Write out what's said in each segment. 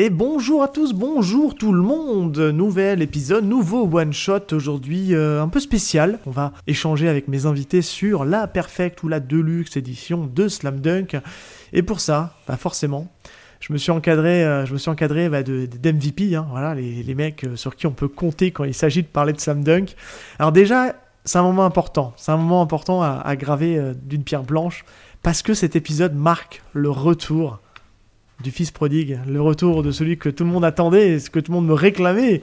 Et bonjour à tous, bonjour tout le monde Nouvel épisode, nouveau one-shot aujourd'hui euh, un peu spécial. On va échanger avec mes invités sur la Perfect ou la Deluxe édition de Slam Dunk. Et pour ça, bah forcément, je me suis encadré, euh, je me suis encadré bah, d'MVP, hein, voilà, les, mecs euh, sur qui on peut compter quand il s'agit de parler de Slam Dunk. Alors déjà, c'est un moment important, c'est un moment important à, graver d'une pierre blanche, parce que cet épisode marque le retour du fils prodigue, le retour de celui que tout le monde attendait, ce que tout le monde me réclamait,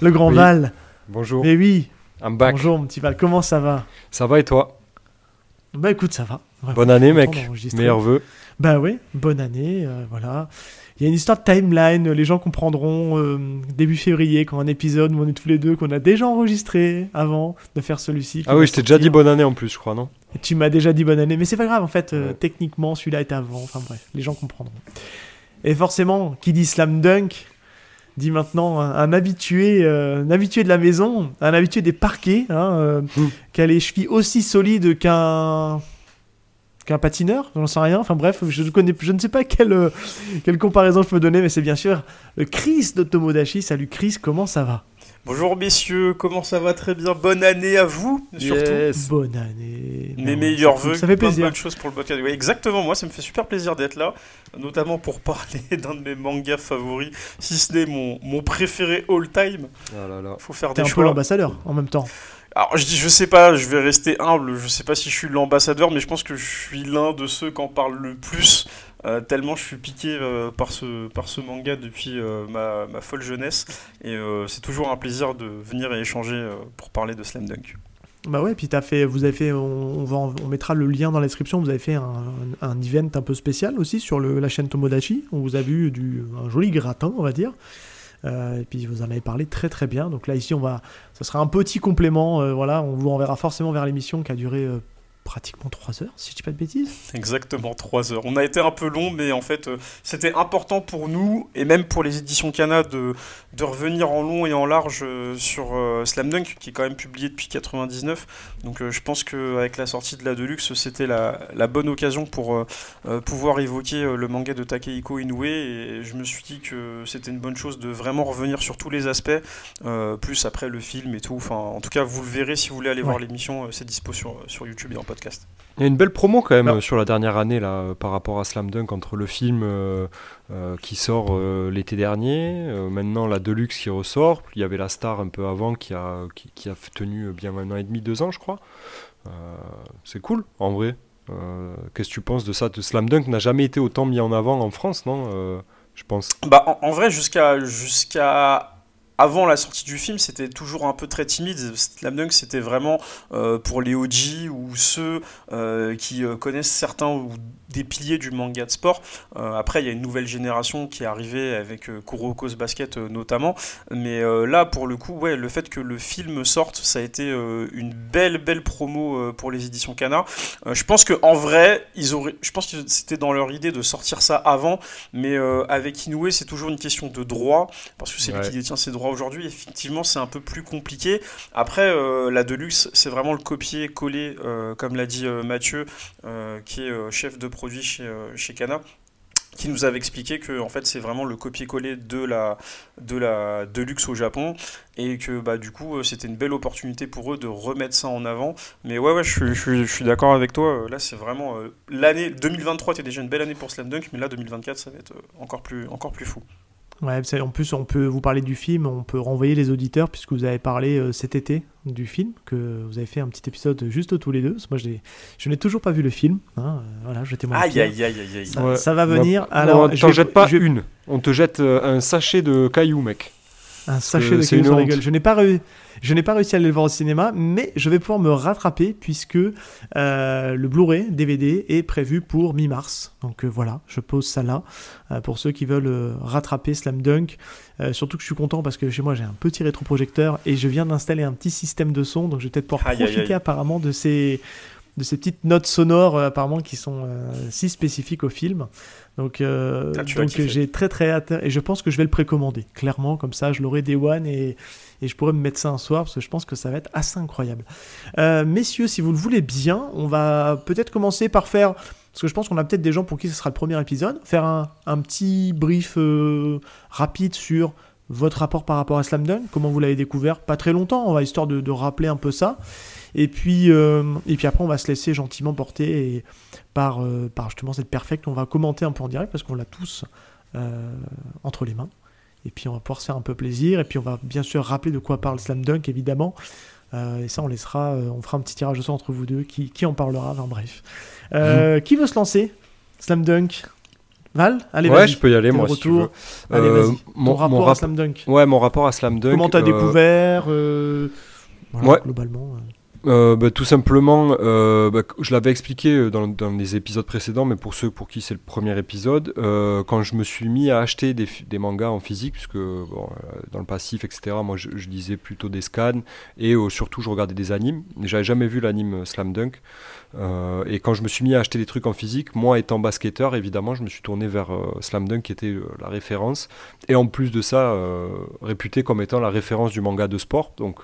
le grand Oui. Val. Bonjour, Mais oui, I'm back. bonjour mon petit Val, comment ça va? Ça va et toi? Bah écoute, ça va. Vraiment, Bonne année, mec. Meilleurs vœux. Bah oui, bonne année, euh, voilà. Il y a une histoire de timeline, les gens comprendront euh, début février, quand un épisode où on est tous les deux, qu'on a déjà enregistré avant de faire celui-ci. Ah oui, je t'ai déjà dit bonne année en plus, je crois, non? Et Tu m'as déjà dit bonne année, mais c'est pas grave en fait, euh, Ouais. techniquement celui-là est avant, enfin bref, les gens comprendront. Et forcément, qui dit slam dunk, dit maintenant un, un habitué, euh, un habitué de la maison, un habitué des parquets, hein, euh, Mm. qui a les chevilles aussi solides qu'un qu'un patineur, j'en sais rien, enfin bref, je, ne connais, je ne sais pas quelle, euh, quelle comparaison je peux donner, mais c'est bien sûr le Chris de Tomodachi. Salut Chris, comment ça va? Bonjour messieurs, comment ça va? Très bien. Bonne année à vous, surtout. Yes. Bonne année. Mes meilleurs vœux. Ça fait plaisir. bonnes choses pour le podcast. Exactement, moi ça me fait super plaisir d'être là, notamment pour parler d'un de mes mangas favoris, si ce n'est mon, mon préféré all time. Ah là là. Faut faire T'es des un peu choix. l'ambassadeur en même temps. Alors je dis, je sais pas, je vais rester humble, je sais pas si je suis l'ambassadeur, mais je pense que je suis l'un de ceux qui en parlent le plus, euh, tellement je suis piqué euh, par, ce, par ce manga depuis euh, ma, ma folle jeunesse, et c'est toujours un plaisir de venir et échanger pour parler de Slam Dunk. Bah ouais, puis t'as fait, vous avez fait, on, va, on mettra le lien dans la description. Vous avez fait un, un event un peu spécial aussi sur le, la chaîne Tomodachi. On vous a vu du, un joli gratin, on va dire. Euh, et puis vous en avez parlé très très bien. Donc là ici, on va, ça sera un petit complément. euh, voilà, on vous renverra forcément vers l'émission qui a duré euh, pratiquement 3 heures, si je dis pas de bêtises. Exactement, 3 heures. On a été un peu long, mais en fait, euh, c'était important pour nous, et même pour les éditions Cana, de, de revenir en long et en large euh, sur euh, Slam Dunk, qui est quand même publié depuis 99. Donc euh, je pense qu'avec la sortie de la Deluxe, c'était la, la bonne occasion pour pouvoir évoquer le manga de Takehiko Inoue, et je me suis dit que c'était une bonne chose de vraiment revenir sur tous les aspects, plus après le film et tout. Enfin, en tout cas, vous le verrez si vous voulez aller voir l'émission, c'est dispo sur, sur YouTube et en podcast. Il y a une belle promo quand même Non. sur la dernière année là euh, par rapport à Slam Dunk entre le film euh, euh, qui sort euh, l'été dernier, maintenant la Deluxe qui ressort, puis il y avait la Star un peu avant qui a, qui, qui a tenu bien un an et demi, deux ans je crois. C'est cool en vrai. Qu'est-ce que tu penses de ça? De Slam Dunk n'a jamais été autant mis en avant en France, non Je pense? Bah, en, en vrai, jusqu'à jusqu'à avant la sortie du film, c'était toujours un peu très timide. Slam Dunk, c'était vraiment euh, pour les OG ou ceux euh, qui euh, connaissent certains ou des piliers du manga de sport. Après, il y a une nouvelle génération qui est arrivée avec Kuroko's Basket notamment. Mais là, pour le coup, ouais, le fait que le film sorte, ça a été une belle, belle promo pour les éditions Cana. Euh, je pense que en vrai, ils auraient, je pense que c'était dans leur idée de sortir ça avant, mais avec Inoue, c'est toujours une question de droit, parce que c'est lui qui détient ses droits aujourd'hui. Effectivement, c'est un peu plus compliqué. Après, euh, la Deluxe, c'est vraiment le copier-coller, euh, comme l'a dit euh, Mathieu, qui est chef de produit chez, chez Cana qui nous avait expliqué que en fait c'est vraiment le copier-coller de la de la Deluxe au Japon et que bah du coup c'était une belle opportunité pour eux de remettre ça en avant mais ouais ouais je suis, d'accord avec toi là c'est vraiment l'année 2023 était déjà une belle année pour Slam Dunk mais là 2024 ça va être encore plus encore plus fou Ouais, en plus, on peut vous parler du film, on peut renvoyer les auditeurs, puisque vous avez parlé euh, cet été du film, que vous avez fait un petit épisode juste tous les deux. Moi, je l'ai- je n'ai toujours pas vu le film. hein, euh, voilà, je témoigne. aïe aïe aïe aïe aïe Ça, Ouais. ça va Bah, venir. on Alors, je t'en jette pas je une, on te jette euh, un sachet de cailloux, mec. un sachet de c'est cailloux une sur la gueule. Je n'ai pas, réu- je n'ai pas réussi à aller le voir au cinéma, mais je vais pouvoir me rattraper puisque euh, le Blu-ray DVD est prévu pour mi-mars. Donc euh, voilà, je pose ça là euh, pour ceux qui veulent euh, rattraper Slam Dunk. Euh, surtout que je suis content parce que chez moi j'ai un petit rétroprojecteur et je viens d'installer un petit système de son, donc je vais peut-être pouvoir Aïe, profiter aïe. apparemment de ces de ces petites notes sonores euh, apparemment qui sont euh, si spécifiques au film. Donc, euh, Ah, donc j'ai très très hâte et je pense que je vais le précommander. Clairement, comme ça, je l'aurai day one et, et je pourrais me mettre ça un soir parce que je pense que ça va être assez incroyable. Euh, messieurs, si vous le voulez bien, on va peut-être commencer par faire parce que je pense qu'on a peut-être des gens pour qui ce sera le premier épisode, faire un, un petit brief euh, rapide sur votre rapport par rapport à Slam Dunk, comment vous l'avez découvert, pas très longtemps, on va histoire de, rappeler un peu ça. Et puis, euh, et puis après, on va se laisser gentiment porter et par, par justement cette perfect. On va commenter un peu en direct parce qu'on l'a tous entre les mains. Et puis, on va pouvoir se faire un peu plaisir. Et puis, on va bien sûr rappeler de quoi parle Slam Dunk, évidemment. Euh, et ça, on laissera, euh, on fera un petit tirage au sort entre vous deux. Qui, qui en parlera Enfin, bref. Euh, Qui veut se lancer Slam Dunk? Val Allez, ouais, je peux y aller, moi, de si tu veux. retour. Allez, vas-y. Ton mon, rapport mon à Slam Dunk. Ouais, mon rapport à Slam Dunk. Comment t'as découvert voilà, Ouais. Globalement. Euh. Bah, tout simplement, euh, bah, je l'avais expliqué euh, dans, les épisodes précédents, mais pour ceux pour qui c'est le premier épisode, quand je me suis mis à acheter des, mangas en physique, puisque dans le passif, etc., moi je, je lisais plutôt des scans et surtout je regardais des animes. J'avais jamais vu l'anime Slam Dunk. Et quand je me suis mis à acheter des trucs en physique, moi étant basketteur, évidemment, je me suis tourné vers Slam Dunk qui était la référence. Et en plus de ça, réputé comme étant la référence du manga de sport. Donc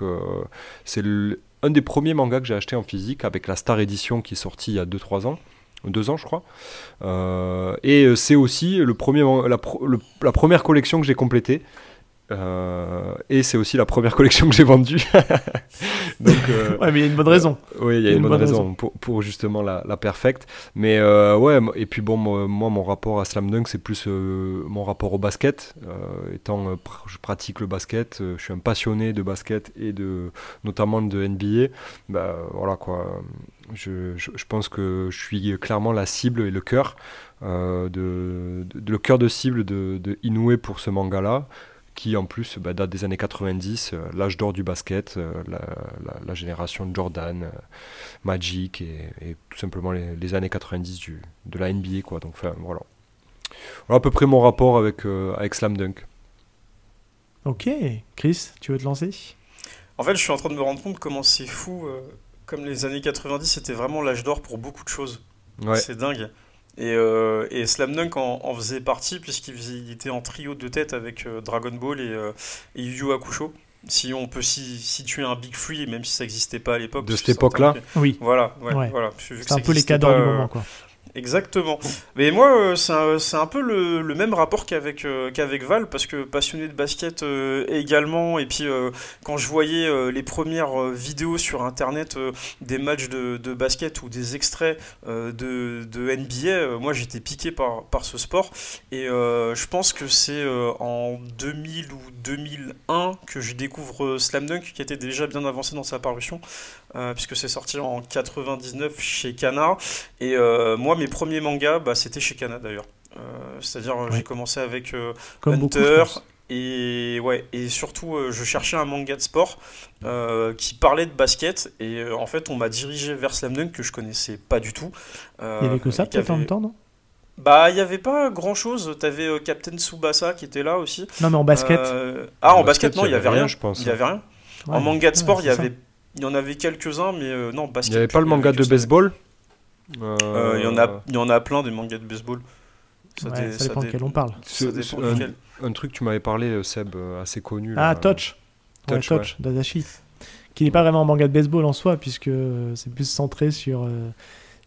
c'est le- un des premiers mangas que j'ai acheté en physique avec la Star Edition qui est sortie il y a 2-3 ans. Deux ans, je crois. Euh, et euh, c'est aussi la première collection que j'ai complétée. Euh, et c'est aussi la première collection que j'ai vendue. Donc, euh, Ouais, mais il y a une bonne raison. oui, il y a une, bonne, raison, Pour, pour justement la, la perfect. Mais euh, ouais, et puis bon, moi, mon rapport à Slam Dunk, c'est plus mon rapport au basket. Étant, pr- je pratique le basket, je suis un passionné de basket et de, notamment de NBA. Bah, voilà quoi. Je, je, je pense que je suis clairement la cible et le cœur, de, de- le cœur de cible de, de Inoue pour ce manga-là qui en plus bah, date des années 90, euh, l'âge d'or du basket, euh, la, la- la génération de Jordan, euh, Magic et, et tout simplement les, les années 90 du, de la NBA. Quoi. Donc voilà. Voilà à peu près mon rapport avec, euh, avec Slam Dunk. Ok. Chris, tu veux te lancer? En fait, je suis en train de me rendre compte comment c'est fou. euh, comme les années 90, c'était vraiment l'âge d'or pour beaucoup de choses. Ouais. C'est dingue. Et, euh, et Slam Dunk en, en faisait partie, puisqu'il faisait- il était en trio de tête avec euh, Dragon Ball et, euh, et Yu Yu Hakusho. Si on peut si- situer un Big Free, même si ça n'existait pas à l'époque. De cette époque-là Oui. Voilà, ouais, Ouais. voilà. C'est un peu les cadres pas, du euh, moment, quoi. Exactement. Mais moi, euh, c'est un, peu le, même rapport qu'avec euh, qu'avec Val, parce que passionné de basket euh, également, et puis quand je voyais les premières vidéos sur Internet des matchs de, de basket ou des extraits de, de NBA, moi j'étais piqué par, par ce sport. Et je pense que c'est en 2000 ou 2001 que je découvre Slam Dunk, qui était déjà bien avancé dans sa parution, euh, puisque c'est sorti en 99 chez Canard. Et euh, moi, mes premiers mangas, bah, c'était chez Kana d'ailleurs. Euh, C'est-à-dire, j'ai Ouais. commencé avec Comme Hunter. et ouais, et surtout, je cherchais un manga de sport qui parlait de basket. Et en fait, on m'a dirigé vers Slam Dunk que je connaissais pas du tout. Il y avait que ça, peut-être en avait- même temps, non? Bah, il n'y avait pas grand-chose. T'avais euh, Captain Tsubasa qui était là aussi. Non, mais en basket. Ah, en En basket, basket, non, il n'y avait rien. je pense. Il y avait rien. Ouais. en manga de Ouais, sport, il y c'est ça. Il y en avait quelques-uns, mais euh, non, Il basket. n'y avait pas le il y avait manga que de ça. baseball Euh, Il y, en a, il y en a plein des mangas de baseball. Ça, Ouais, dé- ça dépend dé- de quel on parle. ça dépend. Un truc, tu m'avais parlé, euh, Seb, euh, assez connu. Ah, là. Touch. Ouais, Touch, Touch, d'Adachi. Qui n'est pas vraiment un manga de baseball en soi, puisque c'est plus centré sur, euh,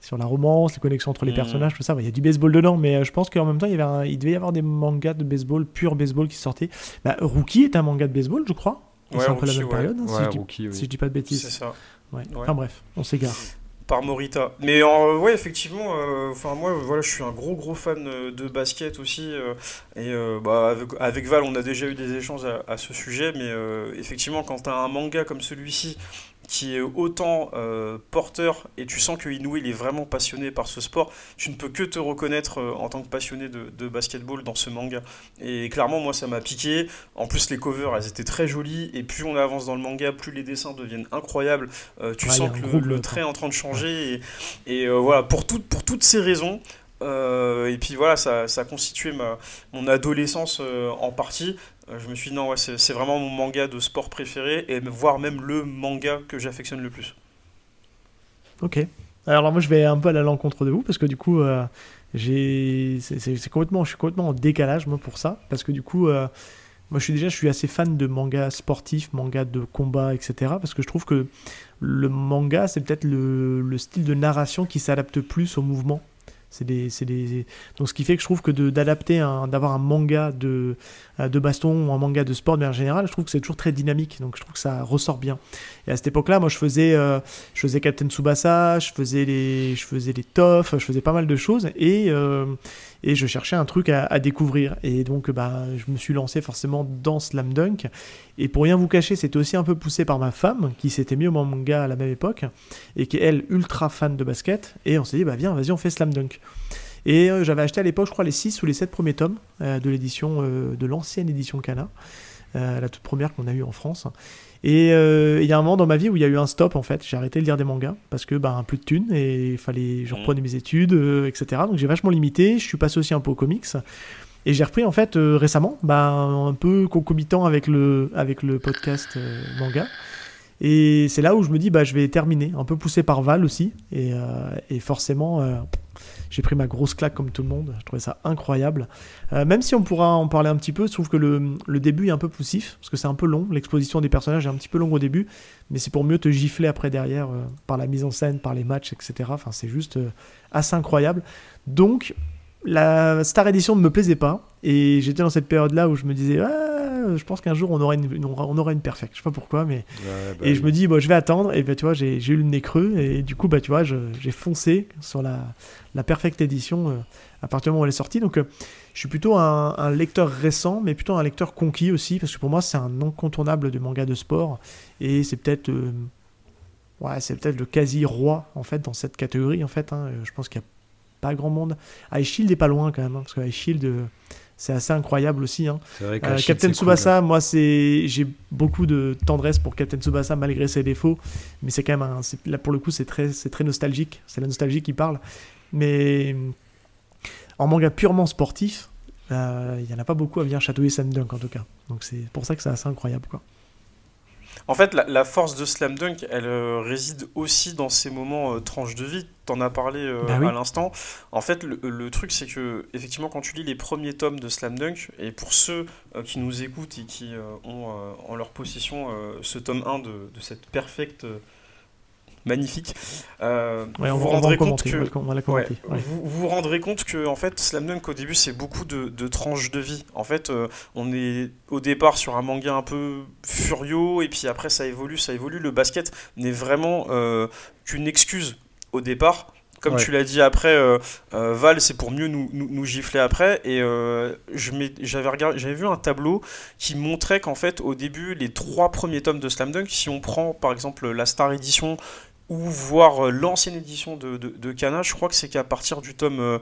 sur la romance, les connexions entre les Mhm. personnages, tout ça. Il y a du baseball dedans, mais euh, je pense qu'en même temps, il, y avait un- il devait y avoir des mangas de baseball, pur baseball, qui sortaient. Bah, Rookie est un manga de baseball, je crois. Ouais, c'est un peu la même ouais. période, hein, si, je dis, Rookie, oui. si je dis pas de C'est bêtises. ça. Ouais. Ouais. Enfin bref, on s'égare. Par Morita. Mais euh, ouais, effectivement, euh, enfin moi, voilà, je suis un gros gros fan euh, de basket aussi. euh, et euh, bah, avec, avec Val, on a déjà eu des échanges à, à ce sujet. Mais euh, effectivement, quand tu as un manga comme celui-ci qui est autant euh, porteur et tu sens que Inoue il est vraiment passionné par ce sport, tu ne peux que te reconnaître euh, en tant que passionné de, de basketball dans ce manga. Et clairement, moi, ça m'a piqué. En plus, les covers, elles étaient très jolies. Et plus on avance dans le manga, plus les dessins deviennent incroyables. Euh, tu Ouais, sens que le, trait est en train de changer. Et, et, voilà, pour toutes ces raisons. Euh, et puis voilà, ça, ça a constitué ma, mon adolescence euh, en partie. Euh, je me suis dit, non, ouais, c'est vraiment mon manga de sport préféré, et voire même le manga que j'affectionne le plus. Ok. Alors moi je vais un peu à l'encontre de vous parce que du coup j'ai c'est- complètement je suis complètement en décalage moi pour ça parce que du coup moi je suis déjà je suis assez fan de mangas sportifs, mangas de combat etc parce que je trouve que le manga c'est peut-être le, le style de narration qui s'adapte plus au mouvement. C'est des, des... Donc ce qui fait que je trouve que d'adapter, d'avoir un manga de, euh, de baston ou un manga de sport de manière générale, je trouve que c'est toujours très dynamique. Donc je trouve que ça ressort bien. Et à cette époque-là, moi je faisais, euh, je faisais Captain Tsubasa, je faisais les, je faisais les TOF, je faisais pas mal de choses et, euh, et je cherchais un truc à, découvrir. Et donc bah, je me suis lancé forcément dans Slam Dunk. Et pour rien vous cacher, c'était aussi un peu poussé par ma femme qui s'était mis au manga à la même époque et qui est elle ultra fan de basket. Et on s'est dit, bah viens, vas-y, on fait Slam Dunk. Et euh, j'avais acheté à l'époque, je crois, les 6 ou les 7 premiers tomes euh, de l'édition, euh, de l'ancienne édition euh, la toute première qu'on a eue en France. Et il y a un moment dans ma vie où il y a eu un stop en fait. J'ai arrêté de lire des mangas parce que ben plus de thunes et il fallait, je Mhm. reprenais mes études, etc. Donc j'ai vachement limité. Je suis passé aussi un peu aux comics. Et j'ai repris en fait récemment, ben, un peu concomitant avec le, avec le podcast manga. Et c'est là où je me dis, bah, je vais terminer, un peu poussé par Val aussi. Et, et forcément, j'ai pris ma grosse claque comme tout le monde. Je trouvais ça incroyable. Euh, même si on pourra en parler un petit peu, je trouve que le, début est un peu poussif, parce que c'est un peu long. L'exposition des personnages est un petit peu longue au début, mais c'est pour mieux te gifler après derrière, euh, par la mise en scène, par les matchs, etc. Enfin, c'est juste euh, assez incroyable. Donc, la Star Edition ne me plaisait pas, et j'étais dans cette période-là où je me disais, Ah, je pense qu'un jour on aura une, une- on aura une perfect. Je sais pas pourquoi, mais Ouais, bah et je me dis, bon, je vais attendre. Et ben, tu vois, j'ai eu le nez creux. Et du coup, bah, tu vois, j'ai foncé sur la, la Perfect Edition euh, à partir du moment où elle est sortie. Donc, euh, je suis plutôt un, un lecteur récent, mais plutôt un lecteur conquis aussi. Parce que pour moi, c'est un incontournable de manga de sport. Et c'est peut-être. euh, ouais, c'est peut-être le quasi-roi, en fait, dans cette catégorie, en fait. hein. Euh, Je pense qu'il n'y a pas grand monde. Ice Shield est pas loin, quand même. hein, parce que Ice Shield. euh, c'est assez incroyable aussi. Hein. Vrai Euh, Captain cool. Tsubasa, moi, c'est j'ai beaucoup de tendresse pour Captain Tsubasa malgré ses défauts, mais c'est quand même un, c'est- là pour le coup, c'est très, c'est très nostalgique. C'est la nostalgie qui parle. Mais euh, en manga purement sportif, euh, il y en a pas beaucoup à venir chatouiller Sam Dunk en tout cas. Donc c'est pour ça que c'est assez incroyable, quoi. En fait, la, la force de Slam Dunk, elle euh, réside aussi dans ces moments euh, tranches de vie. T'en as parlé euh, Bah oui. à l'instant. En fait, le, le truc, c'est que, effectivement, quand tu lis les premiers tomes de Slam Dunk, et pour ceux qui nous écoutent et qui ont en leur possession ce tome 1 de, de cette perfecte magnifique, euh, Ouais, on, vous vous rendrez compte que. Ouais, ouais. Vous, vous rendrez compte en fait Slam Dunk au début c'est beaucoup de, de tranches de vie. En fait euh, on est au départ sur un manga un peu furieux et puis après ça évolue, ça évolue. Le basket n'est vraiment euh, qu'une excuse au départ. Comme Ouais. tu l'as dit après, euh, euh, Val, c'est pour mieux nous, nous, nous gifler après. Et euh, j'avais vu un tableau qui montrait qu'en fait, au début, les trois premiers tomes de Slam Dunk, si on prend par exemple la Star Edition ou voir euh, l'ancienne édition de, de, de Kana, je crois que c'est qu'à partir du tome euh,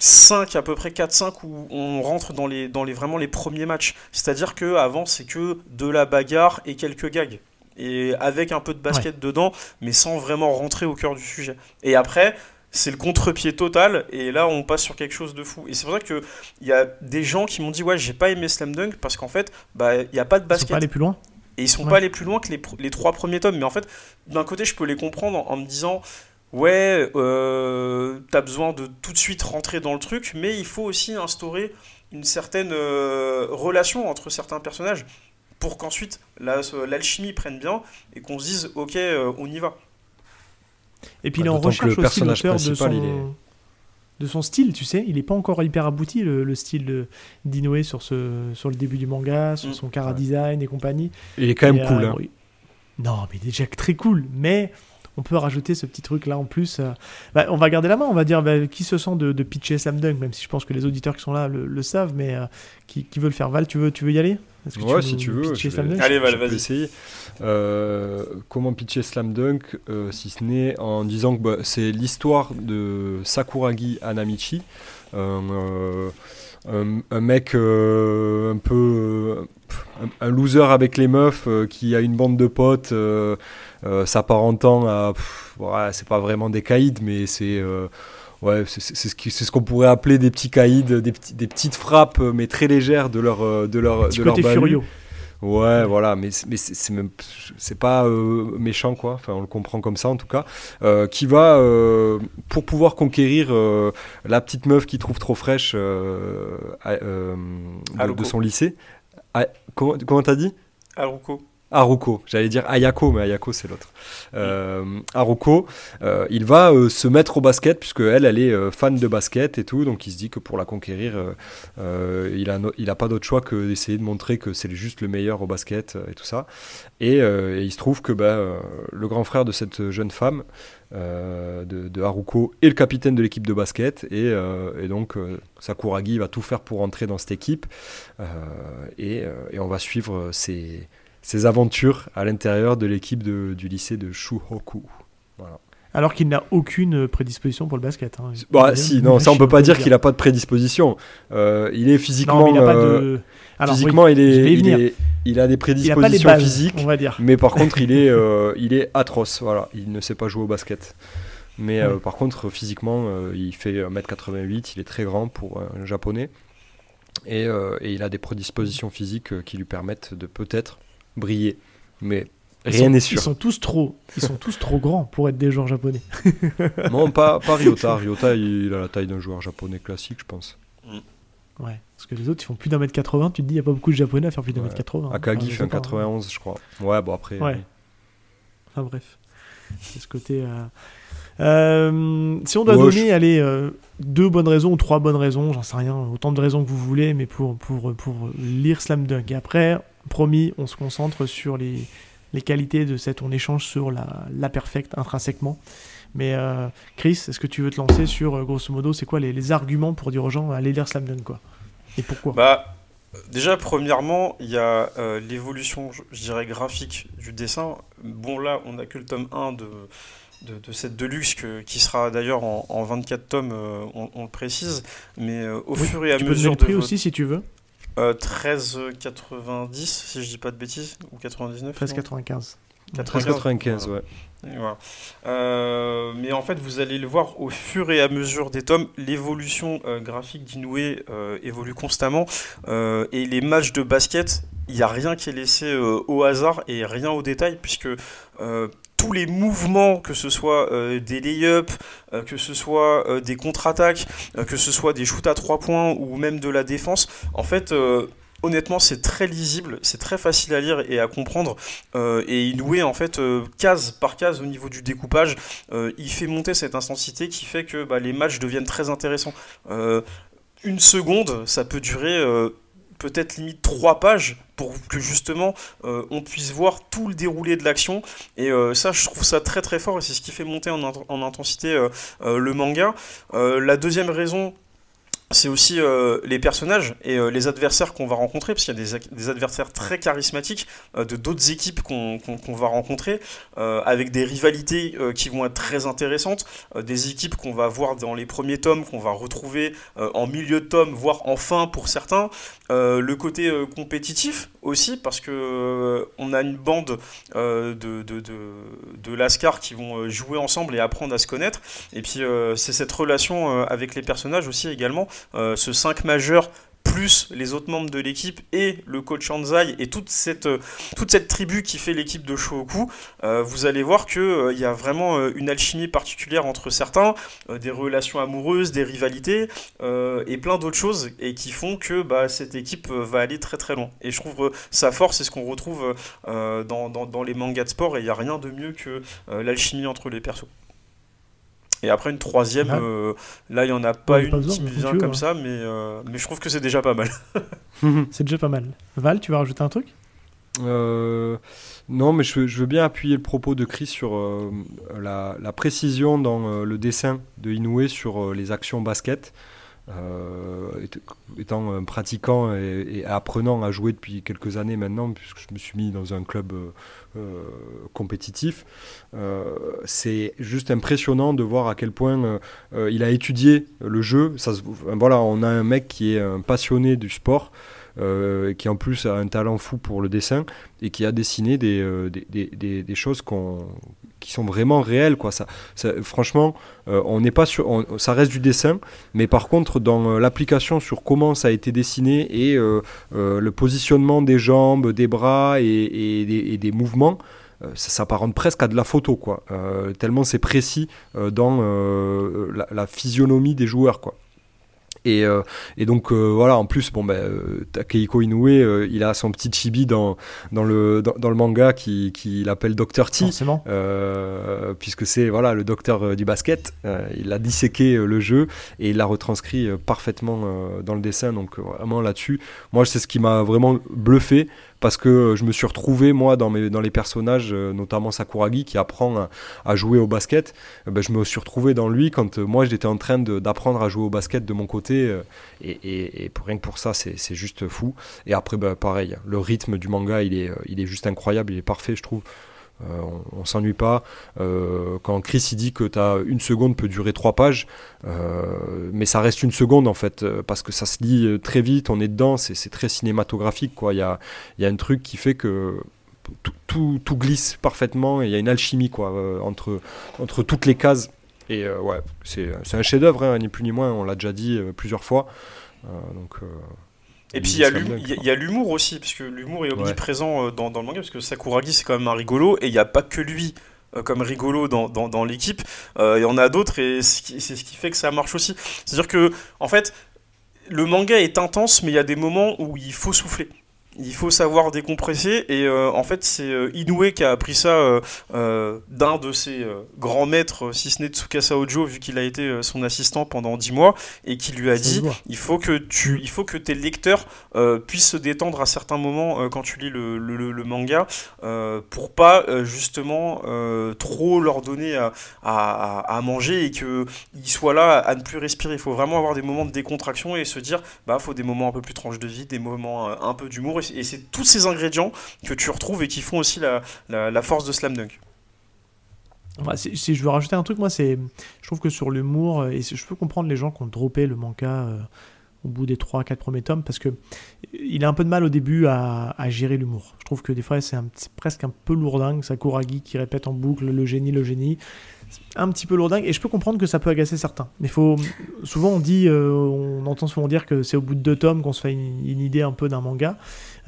5, à peu près 4-5, où on rentre dans les, dans les, vraiment les premiers matchs. C'est-à-dire que avant c'est que de la bagarre et quelques gags. Et avec un peu de basket dedans, mais sans vraiment rentrer au cœur du sujet. Et après, c'est le contre-pied total, et là on passe sur quelque chose de fou. Et c'est pour ça que il y a des gens qui m'ont dit ouais j'ai pas aimé Slam Dunk parce qu'en fait bah il y a pas de Ils sont basket pas allés plus loin? Et ils sont Ouais. pas allés plus loin que les, pr- les trois premiers tomes. Mais en fait, d'un côté, je peux les comprendre en, en me disant Ouais, euh, t'as besoin de tout de suite rentrer dans le truc, mais il faut aussi instaurer une certaine euh, relation entre certains personnages pour qu'ensuite la- l'alchimie prenne bien et qu'on se dise Ok, euh, on y va. Et puis Bah, il est en que le recherche aussi personnage l'auteur de principal, son, il est- de son style, tu sais. Il est pas encore hyper abouti, le, le style d'Inoue sur, ce, sur le début du manga, sur Mm. son cara Ouais. design et compagnie. Il est quand même Et, cool. euh, hein. oui. Non, mais il est déjà très cool. Mais on peut rajouter ce petit truc là en plus. euh, bah, on va garder la main, on va dire bah, qui se sent de, de pitcher Slam Dunk, même si je pense que les auditeurs qui sont là le, le savent, mais euh, qui, qui veulent le faire. Val, tu veux, tu veux y aller? Que Ouais, veux si tu veux. pitcher je Slam vais- Dunk Allez, Val, vas-y. essayer. Euh, comment pitcher Slam Dunk, euh, si ce n'est en disant que bah, c'est l'histoire de Sakuragi Anamichi, un, euh, un, un mec euh, un peu un, un loser avec les meufs euh, qui a une bande de potes euh, euh, s'apparentant à pff, ouais, c'est pas vraiment des caïds mais c'est euh, Ouais, c'est ce c'est ce qu'on pourrait appeler des petits caïds, des, petits- des petites frappes, mais très légères de leur, euh, de leur, Petit de leur furieux. Ouais, voilà, mais c'est- mais c'est c'est même c'est pas euh, méchant quoi. Enfin, on le comprend comme ça en tout cas. Euh, qui va euh, pour pouvoir conquérir euh, la petite meuf qui trouve trop fraîche euh, à- euh, de, son lycée. Ah, comment t'as dit? Haruko. Haruko, j'allais dire Ayako, mais Ayako c'est l'autre. Euh, Haruko, euh, il va euh, se mettre au basket puisque elle, elle est euh, fan de basket et tout, donc il se dit que pour la conquérir, il a, il a pas d'autre choix que d'essayer de montrer que c'est juste le meilleur au basket et tout ça. Et, il se trouve que ben, le grand frère de cette jeune femme, de, Haruko, est le capitaine de l'équipe de basket et, donc Sakuragi va tout faire pour entrer dans cette équipe et on va suivre ses ses aventures à l'intérieur de l'équipe du lycée de Shuhoku. Alors qu'il n'a aucune prédisposition pour le basket. Hein. Bah, si, non, ça on peut pas dire qu'il n'a pas de prédisposition. Euh, il est physiquement. il euh, physiquement, il, est, il, a des prédispositions physiques, on va dire. mais par contre, il est, euh, il est atroce. Voilà, il ne sait pas jouer au basket. Mais par contre, physiquement, il fait 1m88, il est très grand pour un japonais. Et, et, il a des prédispositions physiques qui lui permettent de peut-être briller. Mais rien n'est sûr. Ils sont tous trop, ils sont tous trop grands pour être des joueurs japonais. non, pas, pas Ryota. Ryota, il a la taille d'un joueur japonais classique, je pense. Mm. Ouais, parce que les autres, ils font plus d'un mètre 80. Tu te dis, il n'y a pas beaucoup de japonais à faire plus d'un mètre 80. Akagi fait un 91, je crois. Ouais, bon, après. Ouais. Enfin, bref. C'est ce côté. Euh, euh, si on doit donner, allez, euh, deux bonnes raisons ou trois bonnes raisons, j'en sais rien, autant de raisons que vous voulez, mais pour, pour, pour lire Slam Dunk. Et après, promis, on se concentre sur les, les qualités de cette, on échange sur la, la perfecte intrinsèquement. Mais euh, Chris, est-ce que tu veux te lancer sur, euh, grosso modo, c'est quoi les, les, arguments pour dire aux gens, allez lire Slam Dunk, quoi? Et pourquoi? Bah, déjà, premièrement, il y a euh, l'évolution, je, dirais, graphique du dessin. Bon, là, on n'a que le tome 1 de, de, de cette Deluxe, que, qui sera d'ailleurs en, en, 24 tomes, on, on, le précise. Mais au fur et à tu mesure. Peux le prix aussi, si tu veux. 13,90 si je dis pas de bêtises, ou 99 13,95. 13,95, ouais. Voilà. Euh, mais en fait, vous allez le voir au fur et à mesure des tomes, l'évolution euh, graphique d'Inoue euh, évolue constamment. Euh, et les matchs de basket, il n'y a rien qui est laissé euh, au hasard et rien au détail, puisque euh, tous les mouvements, que ce soit euh, des lay-ups, euh, que ce soit euh, des contre-attaques, que ce soit des shoots à 3 points ou même de la défense, en fait honnêtement, c'est très lisible, c'est très facile à lire et à comprendre. Euh, et Inoue, en fait, case par case au niveau du découpage, il fait monter cette intensité qui fait que bah, les matchs deviennent très intéressants. une seconde, ça peut durer peut-être limite trois pages pour que justement euh, on puisse voir tout le déroulé de l'action. Et euh, ça je trouve ça très très fort et c'est ce qui fait monter en, en intensité euh, le manga. La deuxième raison c'est aussi euh, les personnages et euh, les adversaires qu'on va rencontrer, parce qu'il y a des, adversaires très charismatiques euh, de d'autres équipes qu'on qu qu va rencontrer, avec des rivalités qui vont être très intéressantes, des équipes qu'on va voir dans les premiers tomes, qu'on va retrouver en milieu de tome, voire en fin pour certains. le côté compétitif aussi, parce que on a une bande de, de, de, Lascar qui vont jouer ensemble et apprendre à se connaître. Et puis c'est cette relation avec les personnages aussi également ce 5 majeur plus les autres membres de l'équipe et le coach Anzai et toute cette, toute cette tribu qui fait l'équipe de Shohoku, euh, vous allez voir qu'il euh, y a vraiment euh, une alchimie particulière entre certains, euh, des relations amoureuses, des rivalités euh, et plein d'autres choses et qui font que bah, cette équipe va aller très très loin. Et je trouve sa force, c'est ce qu'on retrouve dans, dans, dans, les mangas de sport et il n'y a rien de mieux que l'alchimie entre les persos. Et après, une troisième, ah. euh, là, il n'y en a pas une qui me vient comme ça, mais, euh, mais je trouve que c'est déjà pas mal. c'est déjà pas mal. Val, tu vas rajouter un truc? Euh, Non, mais je, je, veux bien appuyer le propos de Chris sur euh, la, la, précision dans euh, le dessin de Inoue sur les actions basket. Étant un pratiquant et, apprenant à jouer depuis quelques années maintenant, puisque je me suis mis dans un club euh, compétitif. Euh, c'est juste impressionnant de voir à quel point euh, il a étudié le jeu. Voilà, on a un mec qui est un passionné du sport. Euh, qui en plus a un talent fou pour le dessin et qui a dessiné des, euh, des, des, des, choses qu'on qui sont vraiment réelles quoi ça, franchement euh, on n'est pas sur ça reste du dessin mais par contre dans l'application sur comment ça a été dessiné et le positionnement des jambes des bras et, des mouvements ça s'apparente presque à de la photo, quoi. Euh, tellement c'est précis euh, dans euh, la, la, physionomie des joueurs, quoi. Et, euh, et, donc euh, voilà, en plus, bon, euh, Takehiko Inoue, il a son petit chibi dans, dans, le, dans, le manga qui, qui l'appelle Dr. T, puisque c'est voilà, le docteur du basket. il a disséqué le jeu et il l'a retranscrit parfaitement dans le dessin. Donc vraiment là-dessus, moi c'est ce qui m'a vraiment bluffé parce que je me suis retrouvé moi dans, les personnages, euh, notamment Sakuragi qui apprend à, jouer au basket. Euh, ben, je me suis retrouvé dans lui quand euh, moi j'étais en train d'apprendre à jouer au basket de mon côté et, rien que pour ça c'est juste fou. Et après ben, pareil, le rythme du manga il est juste incroyable, il est parfait je trouve. Euh, on, s'ennuie pas. Euh, quand Chris dit que as une seconde peut durer trois pages, euh, mais ça reste une seconde en fait, parce que ça se lit très vite, on est dedans, c'est très cinématographique. quoi. Il y a, un truc qui fait que tout, tout, glisse parfaitement et il y a une alchimie quoi, entre, entre toutes les cases. Et ouais, c'est un chef-d'œuvre, hein, ni plus ni moins, on l'a déjà dit plusieurs fois. donc et puis il y a l'humour aussi, parce que l'humour est omniprésent euh, dans, dans, le manga, parce que Sakuragi c'est quand même un rigolo, et il n'y a pas que lui euh, comme rigolo dans, dans, dans l'équipe, euh, il y en a d'autres, et c'est ce qui fait que ça marche aussi. C'est-à-dire que, en fait, le manga est intense, mais il y a des moments où il faut souffler. Il faut savoir décompresser et euh, en fait c'est euh, Inoue qui a appris ça euh, d'un de ses grands maîtres, si ce n'est Tsukasa Ojo, vu qu'il a été son assistant pendant 10 mois et qui lui a dit il faut que tu, il faut que tes lecteurs puissent se détendre à certains moments quand tu lis le, le, manga pour pas justement trop leur donner à, à, à manger et qu'ils soient là à ne plus respirer. Il faut vraiment avoir des moments de décontraction et se dire bah faut des moments un peu plus tranches de vie, des moments un peu d'humour et c'est tous ces ingrédients que tu retrouves et qui font aussi la, force de Slam Dunk. si, je veux rajouter un truc, moi, c'est, je trouve que sur l'humour, euh, et je peux comprendre les gens qui ont droppé le manga euh, au bout des 3-4 premiers tomes, parce que il a un peu de mal au début à, gérer l'humour. Je trouve que des fois, c'est presque un peu lourdingue, Sakuragi qui répète en boucle le génie, le génie un petit peu lourdingue et je peux comprendre que ça peut agacer certains. Mais faut souvent on dit, euh, on entend souvent dire que c'est au bout de deux tomes qu'on se fait une, idée un peu d'un manga.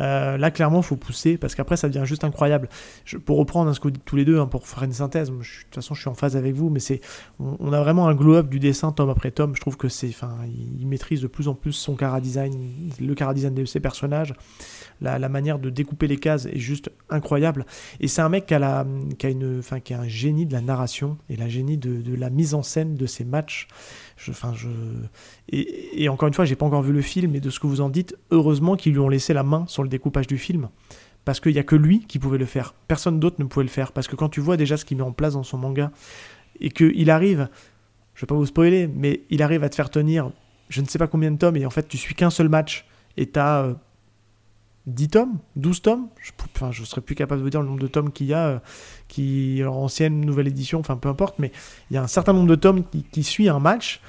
Euh, là clairement faut pousser parce qu'après ça devient juste incroyable. Je, pour reprendre ce que vous dites tous les deux, hein, pour faire une synthèse, de toute façon je suis en phase avec vous, mais c'est on, a vraiment un glow-up du dessin tome après tome. Je trouve que c'est, enfin, il, maîtrise de plus en plus son cara design, le cara design de ses personnages la, manière de découper les cases est juste incroyable. Et c'est un mec qui a, la, qui a, une, enfin, qui a un génie de la narration et la génie de, la mise en scène de ses matchs. Je, je... Et, encore une fois, j'ai pas encore vu le film, et de ce que vous en dites, heureusement qu'ils lui ont laissé la main sur le découpage du film. Parce qu'il n'y a que lui qui pouvait le faire. Personne d'autre ne pouvait le faire. Parce que quand tu vois déjà ce qu'il met en place dans son manga, et qu'il arrive, je vais pas vous spoiler, mais il arrive à te faire tenir je ne sais pas combien de tomes, et en fait tu suis qu'un seul match, et tu as euh, 10 tomes 12 tomes je, enfin, je serais plus capable de vous dire le nombre de tomes qu'il y a, euh, qui, alors, ancienne, nouvelle édition, enfin peu importe, mais il y a un certain nombre de tomes qui, qui suit un match.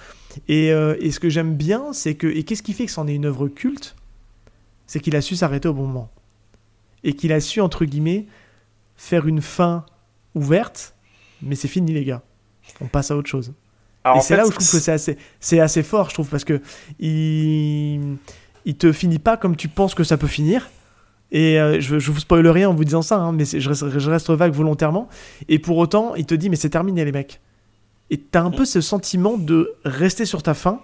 Et, euh, et ce que j'aime bien, c'est que. Et qu'est-ce qui fait que c'en est une œuvre culte? C'est qu'il a su s'arrêter au bon moment. Et qu'il a su, entre guillemets, faire une fin ouverte, mais c'est fini, les gars. On passe à autre chose. et c'est là où je trouve que c'est assez, c'est assez fort, je trouve, parce que il il te finit pas comme tu penses que ça peut finir. Et euh, je, je vous spoil rien en vous disant ça, hein, mais je reste, je reste, vague volontairement. Et pour autant, il te dit, mais c'est terminé les mecs. Et t'as un peu ce sentiment de rester sur ta fin,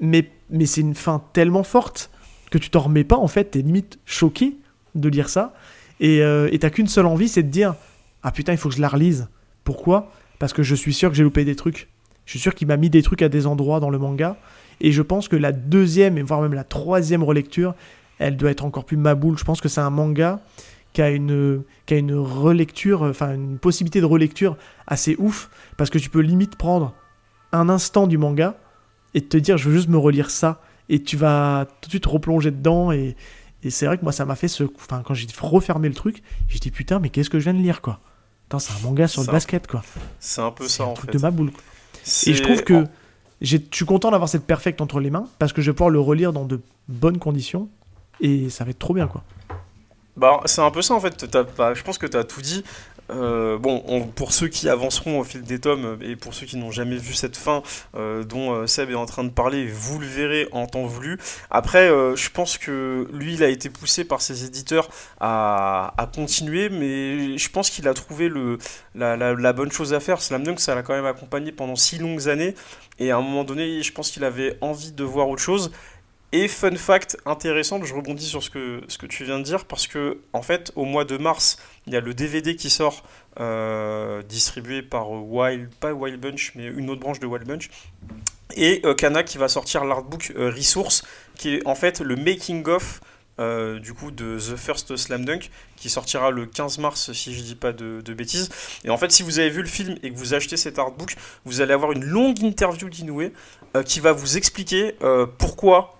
mais, mais c'est une fin tellement forte que tu t'en remets pas, en fait, t'es limite choqué de lire ça. Et euh, t'as qu'une seule envie, c'est de dire, ah putain, il faut que je la relise. Pourquoi? Parce que je suis sûr que j'ai loupé des trucs. Je suis sûr qu'il m'a mis des trucs à des endroits dans le manga et je pense que la deuxième, et voire même la troisième relecture, elle doit être encore plus maboule. Je pense que c'est un manga qui a une, qui a une relecture, enfin une possibilité de relecture assez ouf, parce que tu peux limite prendre un instant du manga et te dire je veux juste me relire ça, et tu vas tout de suite replonger dedans, et, et c'est vrai que moi ça m'a fait ce... Enfin quand j'ai refermé le truc, j'ai dit putain mais qu'est-ce que je viens de lire quoi? C'est un manga sur le basket quoi. C'est un peu ça en truc de maboule. Et je trouve que je suis content d'avoir cette perfecte entre les mains parce que je vais pouvoir le relire dans de bonnes conditions et ça va être trop bien quoi. Bah, c'est un peu ça en fait, je pense que tu as tout dit. Euh, bon, pour ceux qui avanceront au fil des tomes et pour ceux qui n'ont jamais vu cette fin euh, dont euh, Seb est en train de parler, vous le verrez en temps voulu. Après, je pense que lui, il a été poussé par ses éditeurs à, continuer, mais je pense qu'il a trouvé la, bonne chose à faire. Slam Dunk, ça l'a quand même accompagné pendant six longues années et à un moment donné, je pense qu'il avait envie de voir autre chose. Et fun fact intéressant, je rebondis sur ce que, ce que tu viens de dire, parce que en fait, au mois de mars, il y a le DVD qui sort, euh, distribué par Wild, pas Wild Bunch, mais une autre branche de Wild Bunch, et euh, Kana qui va sortir l'artbook euh, Resource, qui est en fait le making-of du coup de The First Slam Dunk qui sortira le 15 mars si je dis pas de, de, bêtises et en fait si vous avez vu le film et que vous achetez cet artbook vous allez avoir une longue interview d'Inoue qui va vous expliquer pourquoi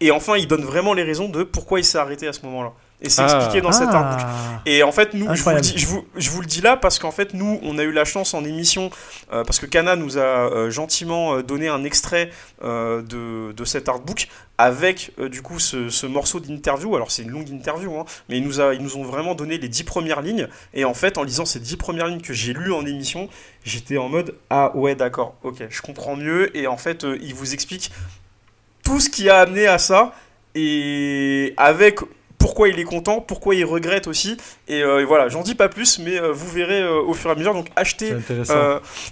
et enfin, il donne vraiment les raisons de pourquoi il s'est arrêté à ce moment-là. Et c'est expliqué dans cet artbook. Ah. Et en fait, nous, je vous, dis, je, vous, je vous, le dis là parce qu'en fait, nous, on a eu la chance en émission, euh, parce que Kana nous a euh, gentiment euh, donné un extrait de, de, cet artbook avec du coup ce, ce morceau d'interview. Alors, c'est une longue interview, hein, mais ils nous, a, ils nous ont vraiment donné les dix premières lignes. Et en fait, en lisant ces dix premières lignes que j'ai lues en émission, j'étais en mode Ah ouais, d'accord, ok, je comprends mieux. Et en fait, il vous explique tout ce qui a amené à ça et avec pourquoi il est content, pourquoi il regrette aussi. Et, euh, voilà, j'en dis pas plus, mais euh, vous verrez euh, au fur et à mesure. Donc acheter,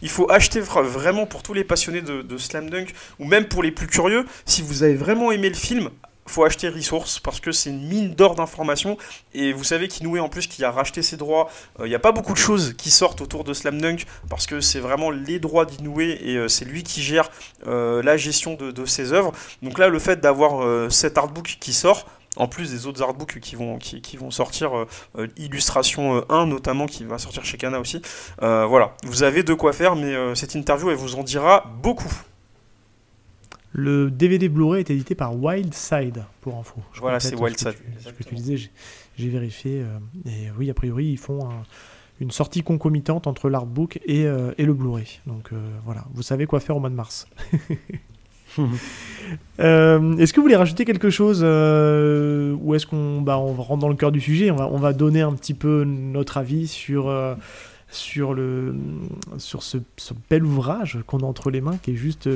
il faut acheter vraiment pour tous les passionnés de, de, Slam Dunk ou même pour les plus curieux. Si vous avez vraiment aimé le film, faut acheter Resource parce que c'est une mine d'or d'informations. Et vous savez qu'Inoue, en plus, qui a racheté ses droits, il n'y a pas beaucoup de choses qui sortent autour de Slam Dunk parce que c'est vraiment les droits d'Inoue et c'est lui qui gère la gestion de, ses œuvres. Donc là, le fait d'avoir cet artbook qui sort, en plus des autres artbooks qui vont, qui, qui vont sortir, Illustration 1 notamment, qui va sortir chez Kana aussi. voilà, vous avez de quoi faire, mais cette interview, elle vous en dira beaucoup. Le DVD Blu-ray est édité par Wildside, pour info. voilà, c'est Wildside. Ce que tu disais, j'ai vérifié. Euh, et oui, a priori, ils font une sortie concomitante entre l'artbook et, euh, et le Blu-ray. Donc euh, voilà, vous savez quoi faire au mois de mars. est-ce que vous voulez rajouter quelque chose ou est-ce qu'on bah, on rentre dans le cœur du sujet on va, on va donner un petit peu notre avis sur sur, le, sur ce, bel ouvrage qu'on a entre les mains qui est juste,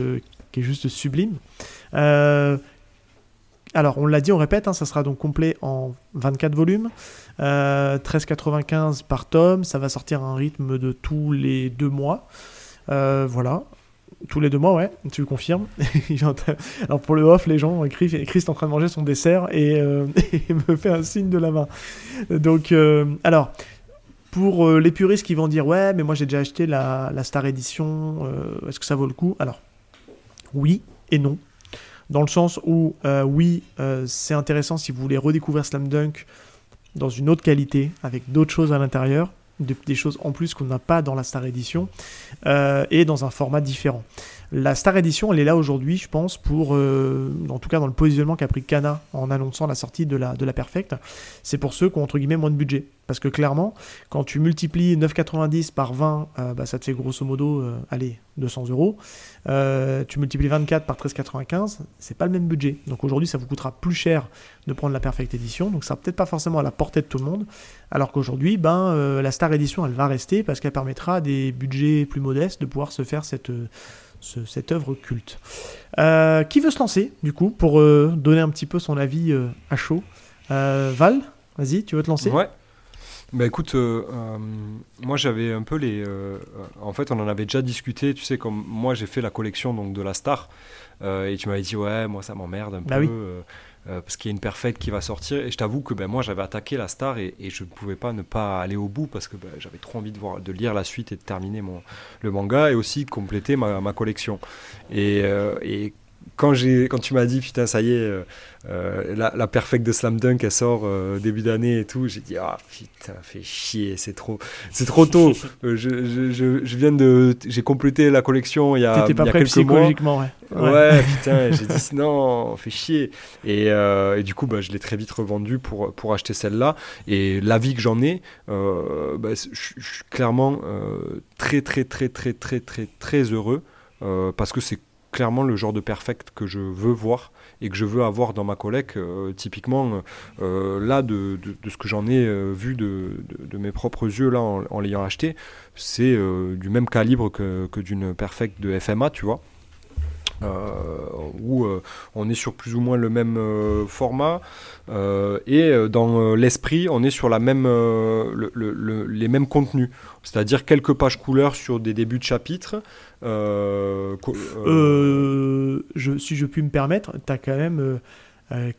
qui est juste sublime. Euh, alors, on l'a dit, on répète, hein, ça sera donc complet en 24 volumes, 13,95 euh, par tome, ça va sortir à un rythme de tous les deux mois. Euh, voilà, tous les deux mois, ouais, tu confirmes. alors pour le off, les gens écrivent, Chris est en train de manger son dessert et, et me fait un signe de la main. Donc, alors, pour les puristes qui vont dire ouais, mais moi j'ai déjà acheté la, la Star Edition, est-ce que ça vaut le coup? Alors, oui et non. Dans le sens où, euh, oui, euh, c'est intéressant si vous voulez redécouvrir Slam Dunk dans une autre qualité, avec d'autres choses à l'intérieur, des choses en plus qu'on n'a pas dans la Star Edition, euh, et dans un format différent. La Star Edition, elle est là aujourd'hui, je pense, pour, euh, en tout cas dans le positionnement qu'a pris Kana en annonçant la sortie de la, de la Perfect. C'est pour ceux qui ont entre guillemets moins de budget. Parce que clairement, quand tu multiplies 9,90 par 20, euh, bah, ça te fait grosso modo, allez, 200 euros. tu multiplies 24 par 13,95, c'est pas le même budget. Donc aujourd'hui, ça vous coûtera plus cher de prendre la Perfect Edition. Donc ça sera peut-être pas forcément à la portée de tout le monde. Alors qu'aujourd'hui, ben, la Star Edition, elle va rester parce qu'elle permettra à des budgets plus modestes de pouvoir se faire cette cette œuvre culte. Euh, qui veut se lancer, du coup, pour euh, donner un petit peu son avis euh, à chaud? Val, vas-y, tu veux te lancer? Ouais. Bah écoute, moi j'avais un peu les. en fait, on en avait déjà discuté. Tu sais, comme moi j'ai fait la collection donc de la Star, et tu m'avais dit ouais, moi ça m'emmerde un bah peu. Oui. Euh, parce qu'il y a une perfect qui va sortir. Et je t'avoue que ben, moi, j'avais attaqué la star et, je ne pouvais pas ne pas aller au bout parce que ben, j'avais trop envie de, voir, de lire la suite et de terminer mon, le manga et aussi de compléter ma, ma collection. Et, euh, et quand, quand tu m'as dit, putain, ça y est, euh, euh, la, la perfect de Slam Dunk, elle sort euh, début d'année et tout, j'ai dit, ah putain, fait chier, c'est trop, c'est trop tôt. je, je, je, viens de. J'ai complété la collection il y a, il y a quelques mois. Ouais, ouais. ouais putain, j'ai dit, non, fait chier. Et, et du coup, bah, je l'ai très vite revendu pour, pour acheter celle-là. Et l'avis que j'en ai, bah, je suis clairement très, très, très, très, très, très, très heureux parce que c'est clairement le genre de perfect que je veux voir et que je veux avoir dans ma collecte, typiquement, là, de, ce que j'en ai vu de, mes propres yeux là en, l'ayant acheté, c'est du même calibre que, que d'une Perfect de FMA, tu vois. Euh, où euh, on est sur plus ou moins le même euh, format et dans l'esprit on est sur la même, les mêmes contenus, c'est-à-dire quelques pages couleurs sur des débuts de chapitres. je, si je puis me permettre, tu as quand même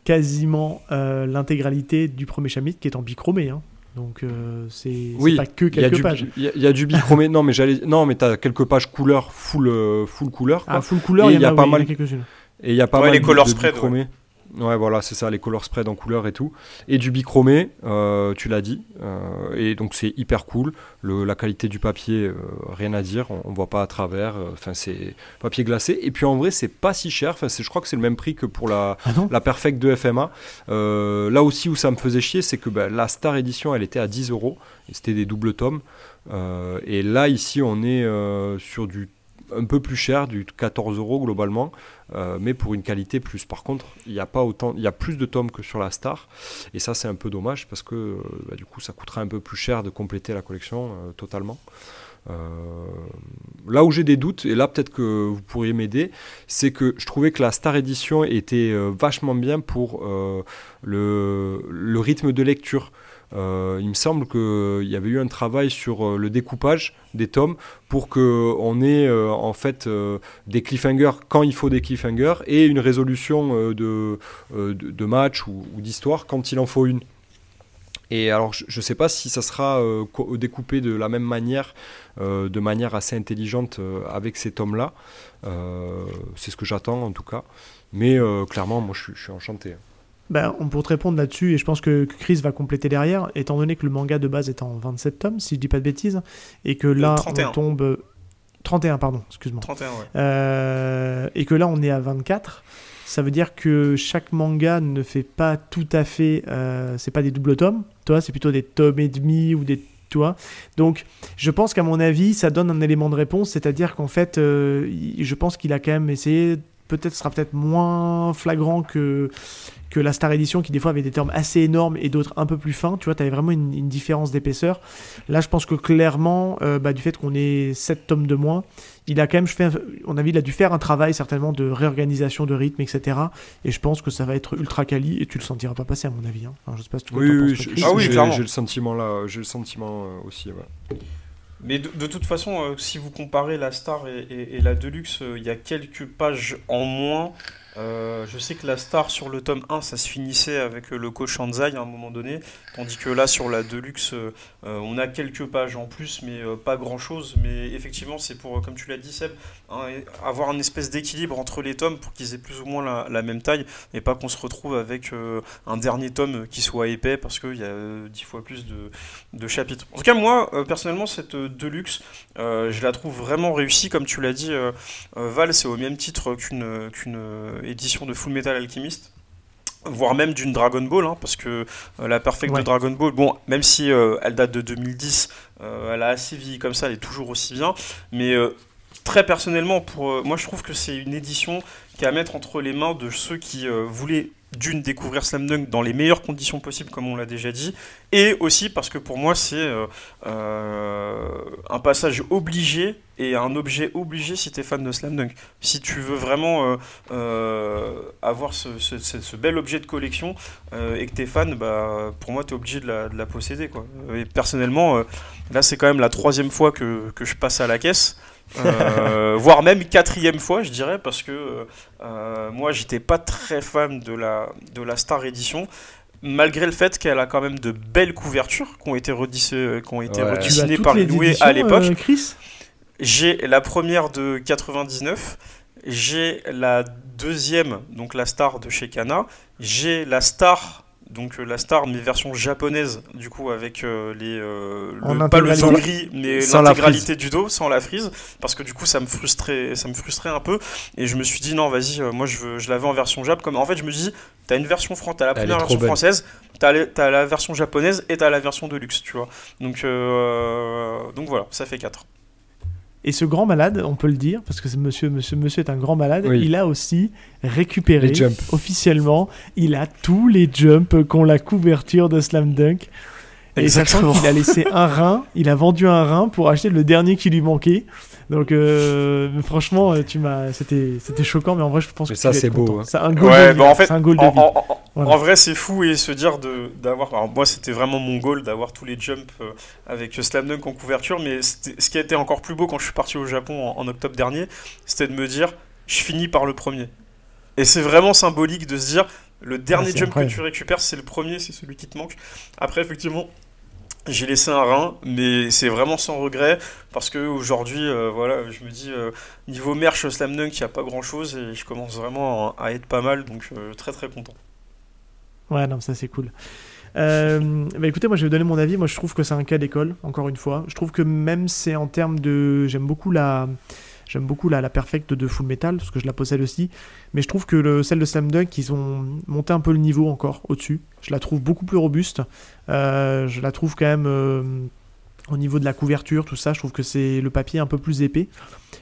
quasiment l'intégralité du premier chapitre qui est en bichromé. Hein. Donc euh, c'est pas que quelques pages. Il y, a du bichromé. non mais j'allais non mais t'as quelques pages couleur full euh, full couleur. Ah full couleur. Il y, a, pas mal quelques-unes. Et il y a pas mal les color spread. Ouais, voilà, c'est ça, les color spread en couleur et tout. Et du bichromé, euh, tu l'as dit. Euh, et donc c'est hyper cool. Le, la qualité du papier, euh, rien à dire. On, voit pas à travers. Enfin, c'est papier glacé. Et puis en vrai, c'est pas si cher. Enfin, je crois que c'est le même prix que pour la, ah la Perfect de FMA. là aussi où ça me faisait chier, c'est que bah, la Star Edition, elle était à 10 euros. Et c'était des doubles tomes. et là, ici, on est sur du un peu plus cher, du 14 euros globalement, euh, mais pour une qualité plus. Par contre, il y a pas autant, il y a plus de tomes que sur la Star, et ça c'est un peu dommage parce que euh, bah, du coup ça coûtera un peu plus cher de compléter la collection euh, totalement. là où j'ai des doutes, et là peut-être que vous pourriez m'aider, c'est que je trouvais que la Star Edition était vachement bien pour le, le, rythme de lecture. Euh, il me semble qu'il y avait eu un travail sur euh, le découpage des tomes pour qu'on ait euh, en fait des cliffhangers quand il faut des cliffhangers et une résolution de, de, match ou, d'histoire quand il en faut une. Et alors, je ne sais pas si ça sera découpé de la même manière, de manière assez intelligente avec ces tomes-là. c'est ce que j'attends en tout cas. Mais clairement, moi, je suis enchanté. Ben, on peut te répondre là-dessus, et je pense que Chris va compléter derrière, étant donné que le manga de base est en 27 tomes, si je dis pas de bêtises, et que là, on tombe... 31, pardon, excuse-moi. 31, ouais. Euh, et que là, on est à 24. Ça veut dire que chaque manga ne fait pas tout à fait... Euh, c'est pas des doubles tomes, toi, c'est plutôt des tomes et demi ou des toi. Donc, je pense qu'à mon avis, ça donne un élément de réponse, c'est-à-dire qu'en fait, euh, je pense qu'il a quand même essayé peut-être sera peut-être moins flagrant que, que la Star Edition qui des fois avait des termes assez énormes et d'autres un peu plus fins. Tu vois, tu avais vraiment une, différence d'épaisseur. Là, je pense que clairement, euh, bah, du fait qu'on ait 7 tomes de moins, il a quand même fait, on a, il a dû faire un travail certainement de réorganisation de rythme, etc. Et je pense que ça va être ultra quali et tu le sentiras pas passer à mon avis. Hein. je sais pas si tu oui, oui, ah oui, j'ai le sentiment là, j'ai le sentiment euh, aussi. Ouais. Mais de, toute façon, euh, si vous comparez la Star et, la Deluxe, euh, il y a quelques pages en moins euh, je sais que la star sur le tome 1, ça se finissait avec le coach Shanzai à un moment donné, tandis que là sur la Deluxe, euh, on a quelques pages en plus, mais euh, pas grand chose. Mais effectivement, c'est pour, comme tu l'as dit Seb, avoir un espèce d'équilibre entre les tomes pour qu'ils aient plus ou moins la, même taille, et pas qu'on se retrouve avec un dernier tome qui soit épais parce qu'il y a dix fois plus de, chapitres. En tout cas, moi, personnellement, cette Deluxe, je la trouve vraiment réussie, comme tu l'as dit, Val, c'est au même titre qu'une édition de Full Metal Alchemist voire même d'une Dragon Ball, hein, parce que euh, la Perfect de Dragon Ball, bon, même si euh, elle date de 2010, euh, elle a assez vieilli comme ça, elle est toujours aussi bien, mais très personnellement, pour moi je trouve que c'est une édition qui est à mettre entre les mains de ceux qui voulaient d'une découvrir Slam Dunk dans les meilleures conditions possibles comme on l'a déjà dit et aussi parce que pour moi c'est euh, euh, un passage obligé et un objet obligé si tu es fan de Slam Dunk. Si tu veux vraiment euh, avoir ce, bel objet de collection et que tu es fan bah, pour moi tu es obligé de la, posséder et personnellement là c'est quand même la troisième fois que je passe à la caisse euh, voire même quatrième fois, je dirais, parce que euh, moi, j'étais pas très fan de la, de la Star Edition, malgré le fait qu'elle a quand même de belles couvertures qui ont été, redessinées, qui ont été redessinées par Inoue à l'époque. Euh, j'ai la première de 99, j'ai la deuxième, donc la Star de chez Kana, j'ai la Star donc euh, la star mais version japonaise du coup avec euh, les euh, le, pas le dos gris mais l'intégralité du dos sans la frise. Parce que du coup ça me frustrait ça me frustrait un peu. Et je me suis dit non vas-y moi je veux, je l'avais en version jap. Comme en fait je me dis t'as une version française t'as la première version française t'as as la version japonaise et t'as la version de luxe tu vois. Donc donc voilà ça fait 4 Et ce grand malade, on peut le dire, parce que ce monsieur, monsieur, monsieur est un grand malade, il a aussi récupéré officiellement, il a tous les jumps qu'ont la couverture de Slam Dunk. Et sachant qu'il a laissé un rein, il a vendu un rein pour acheter le dernier qui lui manquait. Donc euh, franchement, tu m'as, c'était, c'était choquant, mais en vrai, je pense que ça c'est beau. Hein. C'est un goal de bah, en fait, un En, vrai, c'est fou et se dire de d'avoir. Alors moi, c'était vraiment mon goal d'avoir tous les jumps euh, avec Slam Dunk en couverture, mais ce qui a été encore plus beau quand je suis parti au Japon en, octobre dernier, c'était de me dire, je finis par le premier. Et c'est vraiment symbolique de se dire, le dernier jump que tu récupères, c'est le premier, c'est celui qui te manque. Après, effectivement, j'ai laissé un rein, mais c'est vraiment sans regret parce que aujourd'hui, euh, voilà, je me dis euh, niveau merch Slam Dunk, il n'y a pas grand chose et je commence vraiment à, être pas mal, donc euh, très très content. Ouais, non, ça c'est cool. bah écoutez, moi je vais donner mon avis. Moi je trouve que c'est un cas d'école, encore une fois. Je trouve que même c'est en termes de. J'aime beaucoup la J'aime beaucoup la, la Perfect de Full Metal, parce que je la possède aussi. Mais je trouve que le, celle de Slam Dunk, ils ont monté un peu le niveau encore au-dessus. Je la trouve beaucoup plus robuste. Euh, je la trouve quand même euh, au niveau de la couverture, tout ça. Je trouve que c'est le papier un peu plus épais.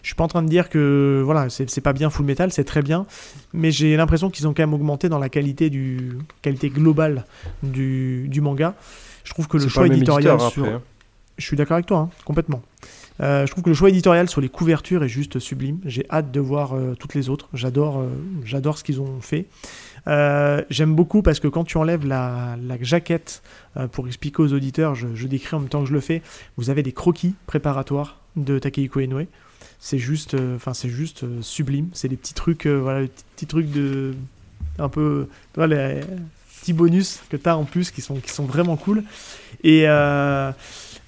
Je suis pas en train de dire que voilà, c'est pas bien Full Metal, c'est très bien. Mais j'ai l'impression qu'ils ont quand même augmenté dans la qualité, du, qualité globale du, du manga. Je trouve que le choix éditorial sur. Hein. Je suis d'accord avec toi, hein, complètement. Euh, je trouve que le choix éditorial sur les couvertures est juste sublime. J'ai hâte de voir euh, toutes les autres. J'adore, euh, j'adore ce qu'ils ont fait. J'aime beaucoup parce que quand tu enlèves la, jaquette, pour expliquer aux auditeurs, je, décris en même temps que je le fais, vous avez des croquis préparatoires de Takehiko Inoue. C'est juste, enfin c'est juste sublime. C'est des petits trucs, voilà, des petits trucs de, un peu, les petits bonus que tu as en plus qui sont, qui sont vraiment cool. Et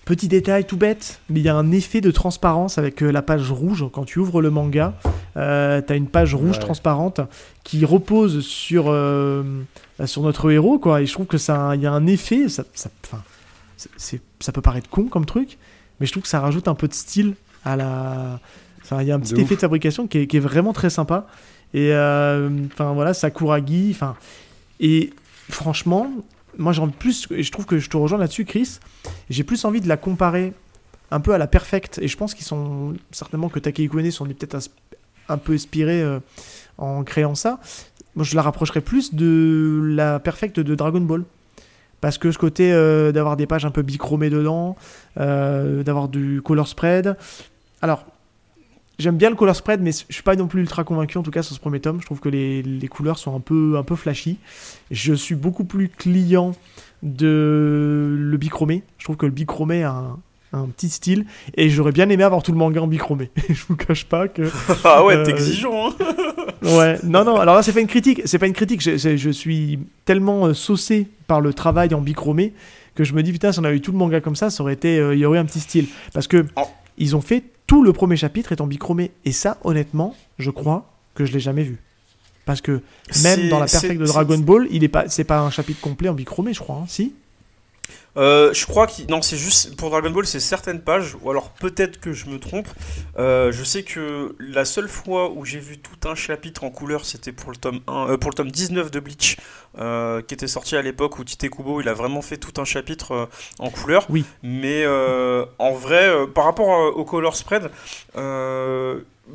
Petit détail tout bête, mais il y a un effet de transparence avec euh, la page rouge. Quand tu ouvres le manga, euh, tu as une page rouge transparente qui repose sur, euh, sur notre héros. Quoi. Et je trouve que ça il y a un effet. Ça, ça, ça peut paraître con comme truc, mais je trouve que ça rajoute un peu de style à la. Il y a un petit effet de fabrication qui est, qui est, vraiment très sympa. Et enfin voilà, Sakuragi. Et franchement, moi j'ai plus, et je trouve que je te rejoins là-dessus, Chris. J'ai plus envie de la comparer un peu à la Perfect, et je pense qu'ils sont certainement que Takehiko Ine sont peut-être un, peu inspirés euh, en créant ça. Moi, je la rapprocherais plus de la Perfect de Dragon Ball. Parce que ce côté euh, d'avoir des pages un peu bichromées dedans, euh, d'avoir du color spread. Alors, J'aime bien le color spread, mais je suis pas non plus ultra convaincu en tout cas sur ce premier tome. Je trouve que les, les couleurs sont un peu, un peu flashy. Je suis beaucoup plus client de le bichromé. Je trouve que le bichromé a un, un petit style et j'aurais bien aimé avoir tout le manga en bichromé. je vous cache pas que. ah ouais, t'es euh, exigeant. Hein ouais, non, non. Alors là, c'est pas une critique. C'est pas une critique. Je, je, suis tellement euh, saucé par le travail en bichromé que je me dis putain, si on avait eu tout le manga comme ça, ça aurait été, euh, il y aurait un petit style. Parce que oh. ils ont fait tout le premier chapitre est en bichromé. Et ça, honnêtement, je crois que je l'ai jamais vu. Parce que même dans la Perfect de Dragon Ball, il est pas, c'est pas un chapitre complet en bichromé, je crois. Hein, si? Euh, je crois que non, c'est juste pour Dragon Ball, c'est certaines pages, ou alors peut-être que je me trompe. Euh, je sais que la seule fois où j'ai vu tout un chapitre en couleur, c'était pour le tome 1, euh, pour le tome 19 de Bleach, qui était sorti à l'époque où Tite Kubo, il a vraiment fait tout un chapitre en couleur. Oui. Mais en vrai, par rapport au color spread,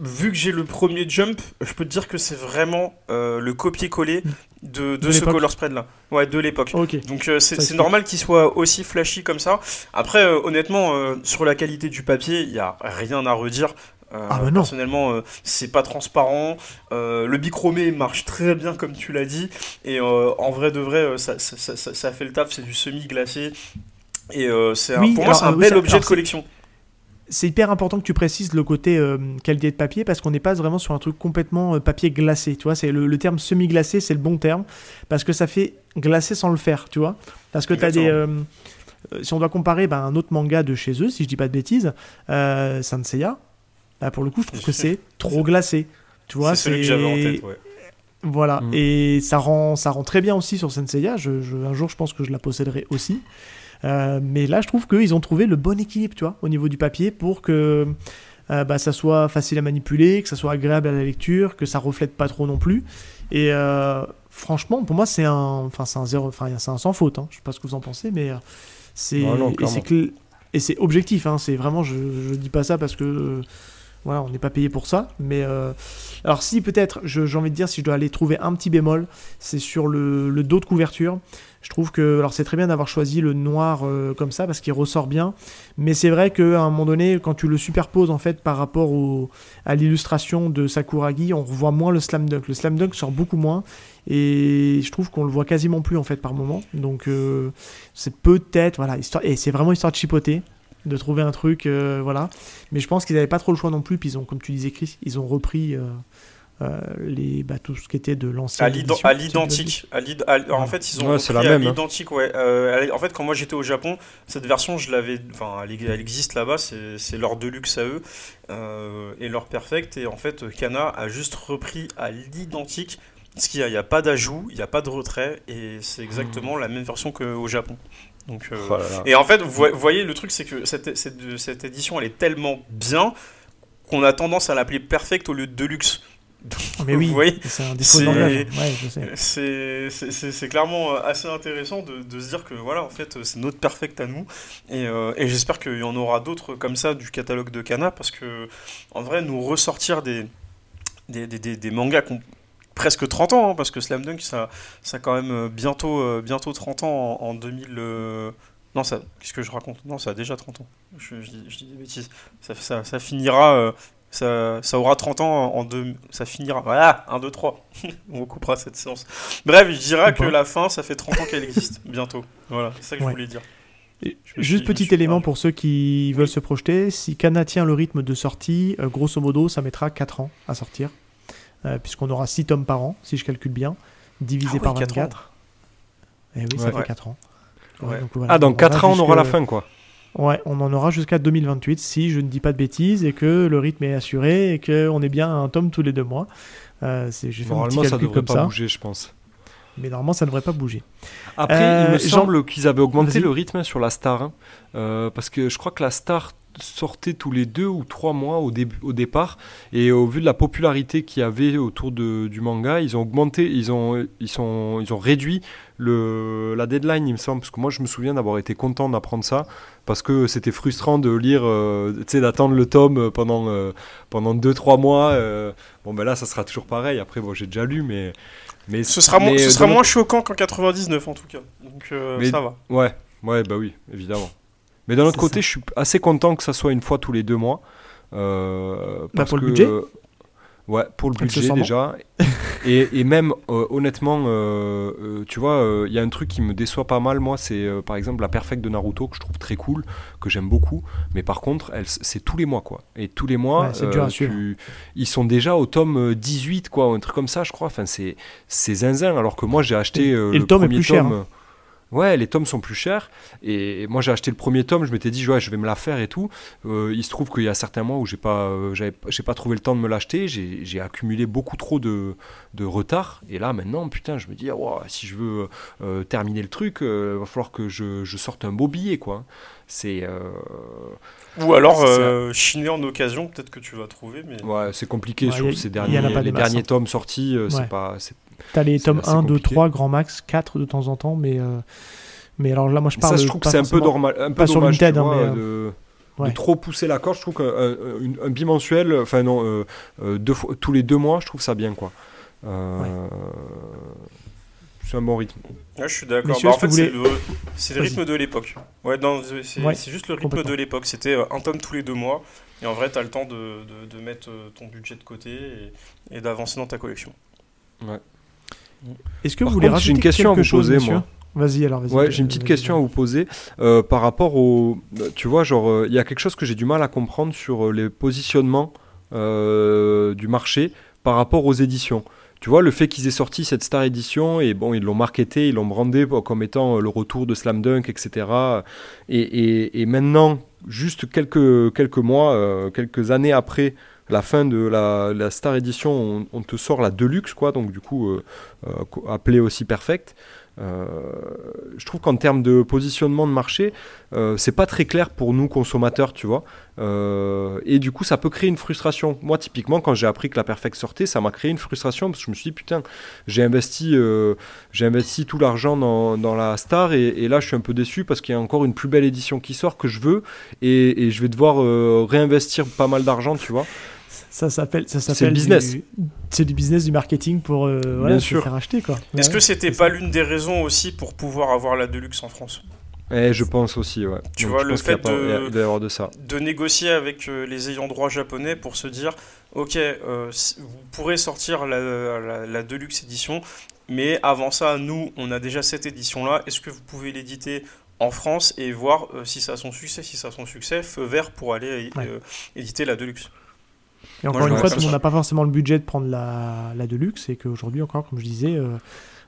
vu que j'ai le premier jump, je peux te dire que c'est vraiment le copier-coller de, de, ce color spread là. Ouais, de l'époque. Donc euh, c'est normal qu'il soit aussi flashy comme ça. Après, euh, honnêtement, euh, sur la qualité du papier, il n'y a rien à redire. Ah bah personnellement, c'est pas transparent. le bichromé marche très bien, comme tu l'as dit. Et en vrai de vrai, ça, ça, ça, fait le taf. C'est du semi-glacé. Et c'est pour moi, c'est un bel objet de collection c'est hyper important que tu précises le côté euh, qualité de papier parce qu'on n'est pas vraiment sur un truc complètement euh, papier glacé, tu vois. C'est le, terme semi-glacé, c'est le bon terme parce que ça fait glacer sans le faire, tu vois. Parce que tu as des. Euh, si on doit comparer bah, un autre manga de chez eux, si je dis pas de bêtises, euh, Sanseiya, bah, pour le coup, je trouve que c'est trop glacé. Tu vois, c'est celui que j'avais en tête, ouais. Voilà, mm. et ça rend, ça rend très bien aussi sur Senseiya. Je, un jour, je pense que je la posséderai aussi. Euh, mais là, je trouve qu'ils ont trouvé le bon équilibre, tu vois, au niveau du papier pour que euh, bah, ça soit facile à manipuler, que ça soit agréable à la lecture, que ça reflète pas trop non plus. Et euh, franchement, pour moi, c'est un, enfin, c'est un zéro, enfin, c'est un sans faute. Hein. Je sais pas ce que vous en pensez, mais c'est, Et c'est objectif, hein, c'est vraiment, je, je dis pas ça parce que voilà, on n'est pas payé pour ça. Mais euh, alors si peut-être, j'ai envie de dire, si je dois aller trouver un petit bémol, c'est sur le, dos de couverture. Je trouve que, c'est très bien d'avoir choisi le noir euh, comme ça parce qu'il ressort bien, mais c'est vrai qu'à un moment donné, quand tu le superposes en fait par rapport au, à l'illustration de Sakuragi, on revoit moins le slam dunk. Le slam dunk sort beaucoup moins et je trouve qu'on le voit quasiment plus en fait par moment. Donc euh, c'est peut-être voilà et c'est vraiment histoire de chipoter de trouver un truc, euh, voilà. Mais je pense qu'ils n'avaient pas trop le choix non plus. Puis ils ont, comme tu disais, Chris, ils ont repris euh, euh, les, bah, tout ce qui était de l'ancien. À l'identique. En fait, ils ont repris la même, à hein. l'identique. Ouais. en fait, quand moi j'étais au Japon, cette version, je l'avais. Enfin, elle, existe là-bas. C'est leur deluxe à eux et leur perfect. Et en fait, Kana a juste repris à l'identique. Ce qu'il n'y a, a pas d'ajout, il n'y a pas de retrait, et c'est exactement hmm. la même version qu'au Japon. Donc, euh, oh Et en fait, vous voyez, le truc, c'est que cette, cette, cette, édition, elle est tellement bien qu'on a tendance à l'appeler perfect au lieu de deluxe. Mais oui, c'est un défaut de ouais, C'est clairement assez intéressant de, de, se dire que voilà, en fait, c'est notre perfect à nous. Et, euh, et j'espère qu'il y en aura d'autres comme ça du catalogue de Kana parce que, en vrai, nous ressortir des, des, des, des mangas presque 30 ans, hein, parce que Slam Dunk, ça, ça a quand même euh, bientôt, euh, bientôt 30 ans en, 2000. Euh, non, ça, qu'est-ce que je raconte? Non, ça a déjà 30 ans. Je, dis, des bêtises. Ça, ça, ça finira. ça, ça, aura 30 ans en deux. Ça finira. Voilà, 1, 2, 3. On coupera cette séance. Bref, je dirais que la fin, ça fait 30 ans qu'elle existe, bientôt. Voilà, c'est ça que je voulais dire. Juste petit élément pour ceux qui veulent se projeter, si Kana tient le rythme de sortie, grosso modo, ça mettra 4 ans à sortir. Euh, puisqu'on aura 6 tomes par an, si je calcule bien, divisé ah par 24. Et eh oui, ça fait 4 ans. ah, dans 4 ans, on aura la fin, quoi. Ouais, on en aura jusqu'à 2028 si je ne dis pas de bêtises et que le rythme est assuré et qu'on est bien un tome tous les deux mois. Euh, normalement, ça devrait pas bouger, je pense. Mais normalement, ça ne devrait pas bouger. Après, il me euh, semble qu'ils avaient augmenté le rythme sur la Star. Hein. Euh, parce que je crois que la Star sortait tous les deux ou trois mois au, début, au départ. Et au vu de la popularité qu'il y avait autour de, du manga, ils ont augmenté, ils ont, ils sont, ils ont réduit le, la deadline, il me semble. Parce que moi, je me souviens d'avoir été content d'apprendre ça. Parce que c'était frustrant de lire, euh, tu sais, d'attendre le tome pendant, euh, pendant deux, trois mois. Euh. bon, ben là, ça sera toujours pareil. Après, bon, j'ai déjà lu, mais. Mais ce sera, moins, ce sera moins choquant qu'en 99 en tout cas. Donc ça va. Ouais, ouais, bah oui, évidemment. Mais d'un autre côté, je suis assez content que ça soit une fois tous les deux mois. Euh, bah, parce pour le budget Ouais, pour le budget déjà. et, et, même, euh, honnêtement, euh, euh, tu vois, il y a un truc qui me déçoit pas mal, moi, c'est par exemple la Perfect de Naruto, que je trouve très cool, que j'aime beaucoup. Mais par contre, c'est tous les mois, quoi. Et tous les mois, ils sont déjà au tome 18, quoi, un truc comme ça, je crois. Enfin, c'est zinzin, alors que moi, j'ai acheté le, tome premier est plus cher, hein. Ouais, les tomes sont plus chers. Et moi, j'ai acheté le premier tome, je m'étais dit, ouais, je vais me la faire et tout. Euh, il se trouve qu'il y a certains mois où j'ai pas, euh, j'ai pas trouvé le temps de me l'acheter. J'ai accumulé beaucoup trop de, de, retard. Et là, maintenant, putain, je me dis, si je veux euh, terminer le truc, il va falloir que je, je, sorte un beau billet, quoi. C'est. Ou alors chiner en occasion, peut-être que tu vas trouver. Mais... Ouais, c'est compliqué sur ces derniers, les derniers hein. tomes sortis. C'est pas, T'as les tomes 1, 2, 3, grand max, 4 de temps en temps, mais, euh, mais alors là, moi je parle. Ça, je trouve que c'est un peu, normal, un peu pas dommage, sur hein, mais, de, de, trop pousser la corde. Je trouve qu'un un, bimensuel, enfin non, euh, euh, deux fois, tous les deux mois, je trouve ça bien, quoi. C'est un bon rythme. Ouais, je suis d'accord. Bah, en fait, c'est le, le, rythme de l'époque. Ouais, c'est juste le rythme de l'époque. C'était un tome tous les deux mois. Et en vrai, tu as le temps de, de, de, mettre ton budget de côté et, et d'avancer dans ta collection. Ouais. Est-ce que vous voulez rajouter une question à vous poser, moi Vas-y, alors, vas-y. Ouais, j'ai une petite question à vous poser euh, par rapport au. Tu vois, genre, euh, il y a quelque chose que j'ai du mal à comprendre sur euh, les positionnements du marché par rapport aux éditions. Tu vois, le fait qu'ils aient sorti cette Star Edition, et bon, ils l'ont marketé, ils l'ont brandé comme étant le retour de Slam Dunk, etc. Et, et maintenant, juste quelques, quelques mois, quelques années après la fin de la, Star Edition, on, te sort la Deluxe, quoi, donc du coup, euh, euh, appelée aussi Perfect. je trouve qu'en termes de positionnement de marché, c'est pas très clair pour nous consommateurs, tu vois. et du coup, ça peut créer une frustration. Moi, typiquement, quand j'ai appris que la Perfect sortait, ça m'a créé une frustration parce que je me suis dit, putain, j'ai investi, investi tout l'argent dans, dans, la Star et, là, je suis un peu déçu parce qu'il y a encore une plus belle édition qui sort que je veux et je vais devoir réinvestir pas mal d'argent, tu vois. Ça s'appelle, ça s'appelle business. C'est du business, du marketing pour euh, voilà, se faire acheter quoi. Est-ce que c'était pas l'une des raisons aussi pour pouvoir avoir la Deluxe en France? Eh, je pense aussi, ouais. Tu vois, le fait de, de, ça. de négocier avec euh, les ayants droit japonais pour se dire, ok, euh, vous pourrez sortir la, la, Deluxe édition, mais avant ça, nous, on a déjà cette édition-là, est-ce que vous pouvez l'éditer en France et voir si ça a son succès, si ça a son succès, feu vert pour aller éditer la Deluxe? Et encore une fois, tout le monde n'a pas forcément le budget de prendre la, la Deluxe et qu'aujourd'hui, encore, comme je disais,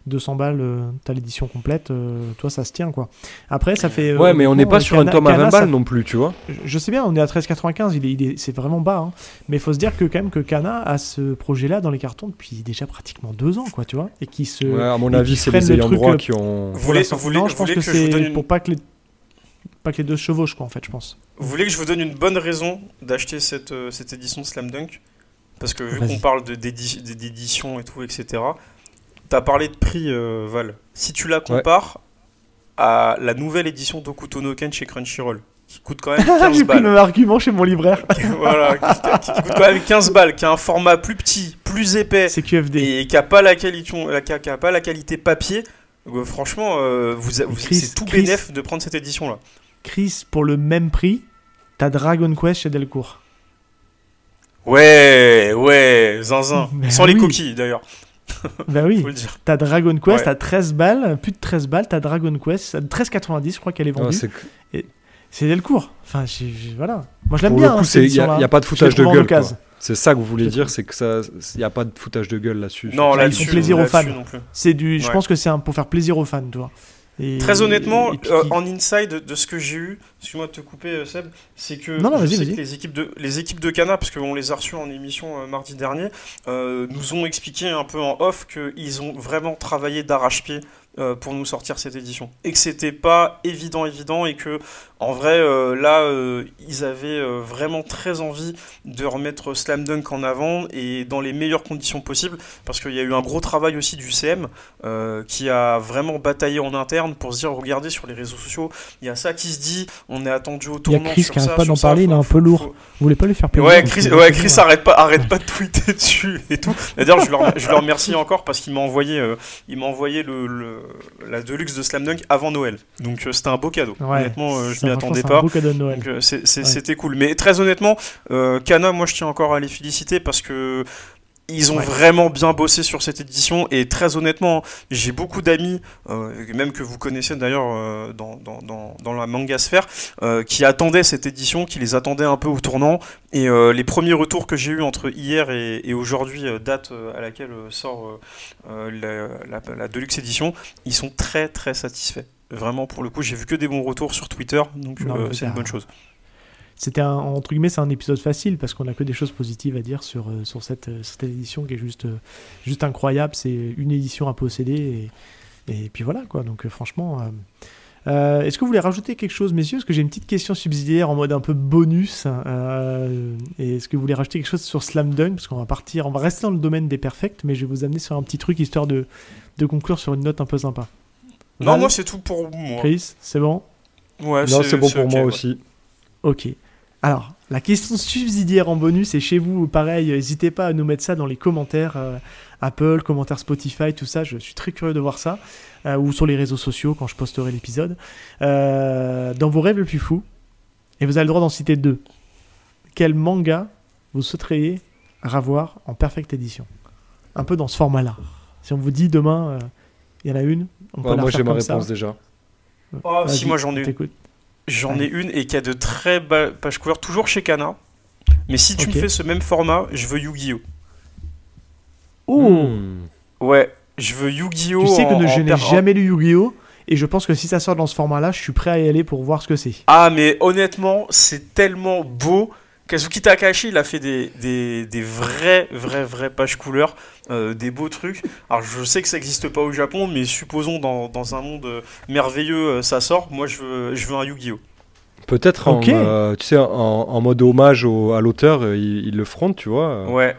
200 euh, balles, euh, t'as l'édition complète, euh, toi ça se tient quoi. Après, ça fait. ouais, mais on n'est pas sur un tome à 20 balles non plus, tu vois. Je, sais bien, on est à 13,95, il est, c'est vraiment bas. Hein. Mais il faut se dire que quand même que Kana a ce projet-là dans les cartons depuis déjà pratiquement deux ans, quoi, tu vois. Et qui se. Ouais, à mon avis, c'est les ayants droit qui ont. Vous voulez, vous voulez, je pense que, c'est pour pas que les pas que les deux chevauchent, quoi, en fait, je pense. Vous voulez que je vous donne une bonne raison d'acheter cette, euh, cette édition Slam Dunk? Parce que vu qu'on parle d'édition et tout, etc., t'as parlé de prix, euh, Val. Si tu la compares à la nouvelle édition d'Okuto no Ken chez Crunchyroll, qui coûte quand même 15 balles. J'ai pris le même argument chez mon libraire. voilà, qui, coûte quand même 15 balles, qui a un format plus petit, plus épais. C'est QFD. Et qui n'a pas, la qualité, qui a pas la qualité papier. Euh, franchement, vous, c'est tout bénéf de prendre cette édition-là. Chris, pour le même prix, t'as Dragon Quest chez Delcourt. Ouais, ouais, zinzin. Sans les coquilles d'ailleurs. Bah oui, t'as Dragon Quest à 13 balles, plus de 13 balles, t'as Dragon Quest à 13,90, je crois qu'elle est vendue. c'est Delcourt. Enfin, voilà. Moi je l'aime bien. Il n'y a, a, pas de foutage de gueule. C'est ça que vous voulez dire, c'est que ça, il n'y a pas de foutage de gueule là-dessus. Non, là, ils font plaisir aux fans. C'est du, je pense que c'est pour faire plaisir aux fans, tu vois. Très honnêtement, euh, en inside de ce que j'ai eu, excuse-moi de te couper euh, Seb, c'est que, les équipes de les équipes de Cana, parce qu'on les a reçus en émission euh, mardi dernier, nous ont expliqué un peu en off qu'ils ont vraiment travaillé d'arrache-pied pour nous sortir cette édition et que c'était pas évident évident et que en vrai, euh, là, euh, ils avaient euh, vraiment très envie de remettre Slam Dunk en avant et dans les meilleures conditions possibles, parce qu'il y a eu un gros travail aussi du CM qui a vraiment bataillé en interne pour se dire, regardez sur les réseaux sociaux, il y a ça qui se dit, on est attendu au tournant. Il y a Chris qui arrête pas d'en parler, il est un peu lourd. Vous voulez pas lui faire plaisir Ouais, Chris, ouais, Chris arrête pas, arrête pas de tweeter dessus et tout. D'ailleurs, je, je le remercie encore parce qu'il m'a envoyé, il m'a envoyé le, la Deluxe de Slam Dunk avant Noël. Donc c'était un beau cadeau. Honnêtement, je attendais pas. Euh, c'était cool. Mais très honnêtement, euh, Kana, moi je tiens encore à les féliciter parce que ils ont vraiment bien bossé sur cette édition et très honnêtement, j'ai beaucoup d'amis, euh, même que vous connaissez d'ailleurs dans, dans, dans, dans, la manga sphère, qui attendaient cette édition, qui les attendaient un peu au tournant. Et les premiers retours que j'ai eu entre hier et, et aujourd'hui, date à laquelle sort la, la, la Deluxe édition, ils sont très très satisfaits. Vraiment, pour le coup, j'ai vu que des bons retours sur Twitter, donc euh, c'est une bonne chose. C'était un, entre guillemets, c'est un épisode facile parce qu'on a que des choses positives à dire sur, euh, sur cette, euh, cette édition qui est juste, juste incroyable. C'est une édition à posséder et, et puis voilà quoi. Donc franchement, est-ce que vous voulez rajouter quelque chose, messieurs? Parce que j'ai une petite question subsidiaire en mode un peu bonus. et est-ce que vous voulez rajouter quelque chose sur Slam Dunk? Parce qu'on va partir, on va rester dans le domaine des perfects, mais je vais vous amener sur un petit truc histoire de, de conclure sur une note un peu sympa. Non, moi c'est tout pour moi. Chris, c'est bon? Ouais, Non, c'est bon pour moi aussi. Ok. Alors, la question subsidiaire en bonus, et chez vous, pareil, n'hésitez pas à nous mettre ça dans les commentaires euh, Apple, commentaires Spotify, tout ça, je suis très curieux de voir ça, euh, ou sur les réseaux sociaux quand je posterai l'épisode. Euh, dans vos rêves les plus fous, et vous avez le droit d'en citer deux, quel manga vous souhaiteriez revoir en perfecte édition? Un peu dans ce format-là. Si on vous dit demain, il y en a une, moi j'ai ma réponse déjà. Oh, si moi j'en ai une. J'en ai une et qui a de très belles pages couvertes, toujours chez Kana. Mais si tu me fais ce même format, je veux Yu-Gi-Oh! Oh hmm. Ouais, je veux Yu-Gi-Oh! Tu sais que je n'ai jamais lu Yu-Gi-Oh! Et je pense que si ça sort dans ce format-là, je suis prêt à y aller pour voir ce que c'est. Ah, mais honnêtement, c'est tellement beau Kazuki Takahashi, il a fait des, des, des vrais, vrais, vrais pages couleurs, euh, des beaux trucs. Alors, je sais que ça n'existe pas au Japon, mais supposons dans, dans un monde euh, merveilleux, euh, ça sort. Moi, je veux, je veux un Yu-Gi-Oh! Peut-être Ok. en, euh, tu sais, en, en mode hommage au- à l'auteur, ils, ils le feront, tu vois. Ouais.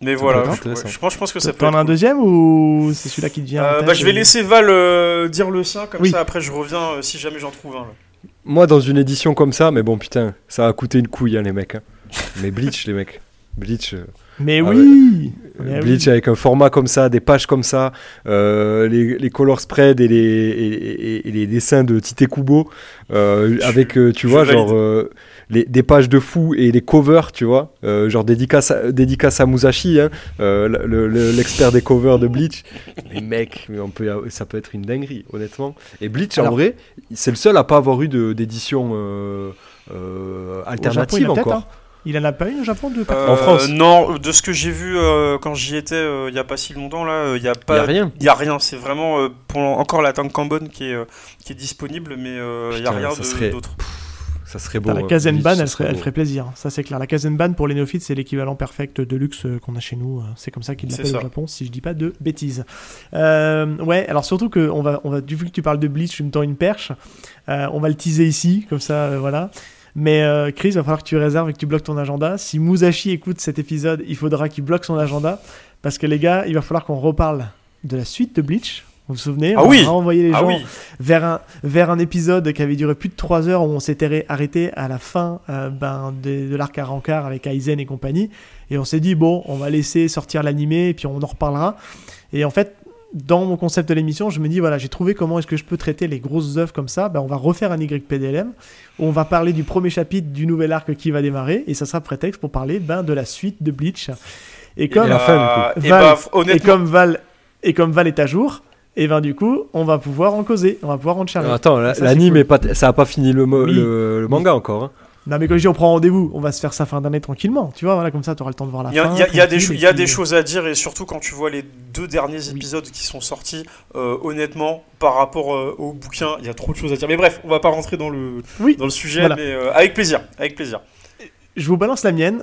Mais voilà, je, pense, je pense que ça peut T'en être as un cool. deuxième ou c'est celui-là qui te vient en Euh, tête bah, je vais laisser Val euh, dire le sien, comme Oui. ça après je reviens euh, si jamais j'en trouve un. là. Moi, dans une édition comme ça, mais bon, putain, ça a coûté une couille, hein, les mecs. hein. Mais Bleach, les mecs. Bleach, euh, Mais Ah oui Bleach avec un format comme ça, des pages comme ça, euh, les, les color spread et les, et, et- et les dessins de Tite Kubo, euh, avec, tu vois, genre les, des pages de fou et les covers, tu vois, genre dédicace à, dédicace à Musashi, hein, le- le- l'expert des covers de Bleach. Mais on peut, ça peut être une dinguerie, honnêtement. Et Bleach, en vrai, c'est le seul à pas avoir eu d'édition Japon, alternative encore. Hein. Il en a pas une au Japon de Euh, En France. Non, de ce que j'ai vu euh, quand j'y étais euh, il y a pas si longtemps, là, il y a y a pas. rien. Il y a rien, c'est vraiment euh, pour encore la qui est, euh, qui est disponible, mais euh, il y a rien serait- d'autre. Ça serait beau. La hein, Kazenban, elle, serait, elle beau. ferait plaisir. Ça, c'est clair. La Kazenban, pour les néophytes, c'est l'équivalent perfect de luxe euh, qu'on a chez nous. Euh, C'est comme ça qu'ils l'appellent au. Japon, si je dis pas de bêtises. Euh, ouais, alors surtout que, on va, on va, du vu que tu parles de Bleach, tu me tends une perche. Euh, on va le teaser ici, comme ça, euh, voilà. Mais euh, Chris, va falloir que tu réserves et que tu bloques ton agenda. Si Musashi écoute cet épisode, il faudra qu'il bloque son agenda. Parce que les gars, il va falloir qu'on reparle de la suite de Bleach. Vous vous souvenez? Ah On oui va renvoyer les Ah gens oui, vers un, vers un épisode qui avait duré plus de 3 heures où on s'était arrêté à la fin euh, ben, de, de l'arc à rencard avec Aizen et compagnie. Et on s'est dit, bon, on va laisser sortir l'animé et puis on en reparlera. Et en fait, dans mon concept de l'émission, je me dis, voilà, j'ai trouvé comment est-ce que je peux traiter les grosses œuvres comme ça. Ben, on va refaire un YPDLM où on va parler du premier chapitre du nouvel arc qui va démarrer et ça sera prétexte pour parler ben, de la suite de Bleach. Et comme, et Val, bah, f- et honnêtement, comme Val et comme Val est à jour, et ben du coup, on va pouvoir en causer, on va pouvoir en charger. Attends, l'anime cool. est pas, ça a pas fini le, mo- Oui. le, le manga encore. hein. Non mais quand je dis on prend rendez-vous, on va se faire ça fin d'année tranquillement, tu vois, voilà comme ça tu auras le temps de voir la il y a, fin. il y a- il y a des, y a des choses à dire, et surtout quand tu vois les deux derniers épisodes qui sont sortis, euh, honnêtement, par rapport euh, au bouquin, il y a trop de choses à dire. Mais bref, on va pas rentrer dans le, Oui, dans le sujet, voilà. mais euh, avec plaisir, avec plaisir. Je vous balance la mienne.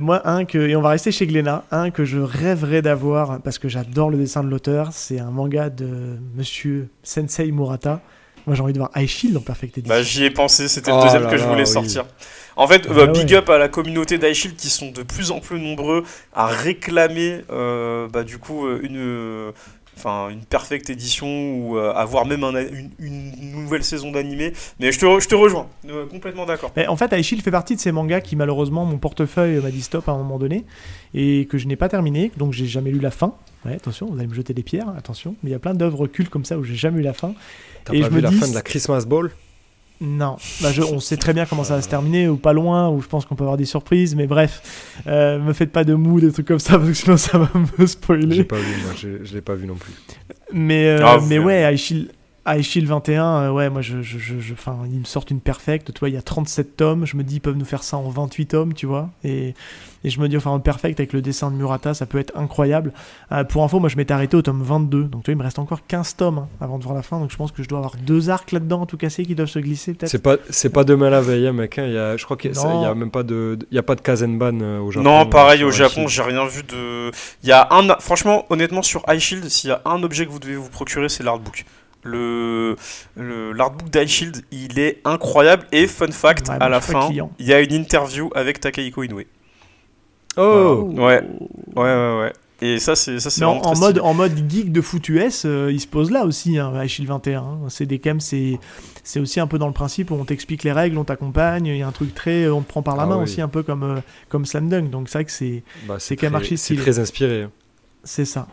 Moi, un que et on va rester chez Glénat, un que je rêverais d'avoir parce que j'adore le dessin de l'auteur, c'est un manga de Monsieur Sensei Murata. Moi, j'ai envie de voir High Shield en Perfect Edition. Bah, j'y ai pensé, c'était le Oh deuxième là que je là, voulais oui. sortir. En fait, Ah euh, ouais. big up à la communauté d'iShield qui sont de plus en plus nombreux à réclamer euh, bah, du coup euh, une, euh, enfin, une perfecte édition ou euh, avoir même un une, une nouvelle saison d'animé. Mais je te, re- je te rejoins, euh, complètement d'accord. En fait, High Shield fait partie de ces mangas qui, malheureusement, mon portefeuille m'a dit stop à un moment donné et que je n'ai pas terminé, donc j'ai jamais lu la fin. Ouais, attention, vous allez me jeter des pierres, attention. Mais il y a plein d'œuvres cultes comme ça où j'ai jamais eu la fin. T'as pas je vu me la dis- fin de la Christmas Ball Non, bah je- on sait très bien comment ça va se terminer, ou pas loin, ou je pense qu'on peut avoir des surprises, mais bref, euh, me faites pas de mou, des trucs comme ça, parce que sinon ça va me spoiler. pas vu, moi, je, l'ai pas vu non plus. Mais, euh, Ah, mais ouais, Shield, High Shield 21, euh, ouais, moi, je, je, je, je- ils me sortent une perfecte, tu vois, il y a 37 tomes, je me dis, ils peuvent nous faire ça en 28 tomes, tu vois, et, et je me dis, enfin, un perfect avec le dessin de Murata, ça peut être incroyable. Euh, pour info, moi, je m'étais arrêté au tome 22, donc tu vois, il me reste encore 15 tomes hein, avant de voir la fin, donc je pense que je dois avoir deux arcs là-dedans, tout cassé, qui doivent se glisser, peut-être. C'est pas, c'est pas demain la veille, hein, mec. hein, il y a, je crois qu'il y a, même pas de, il y a pas de Kazenban euh, au Japon. Non, pareil au High Japon, Shield. j'ai rien vu de. Il y a un, franchement, honnêtement, sur iShield, s'il y a un objet que vous devez vous procurer, c'est l'artbook. Le, le l'artbook d'iShield, il est incroyable et fun fact, Ouais, à la fin, client. il y a une interview avec Takahiko Inoue. Oh, Ouais. Ouais, ouais, ouais. Et ça, c'est ça, c'est en, mode, stylé. en mode geek de foot US, euh, il se pose là aussi, hein, Shield 21. hein. C'est des même, c'est, c'est aussi un peu dans le principe où on t'explique les règles, on t'accompagne, il y a un truc très, on te prend par la Ah main oui. aussi, un peu comme, euh, comme Slam Dunk. Donc c'est vrai que c'est, bah, c'est C'est très inspiré. c'est ça.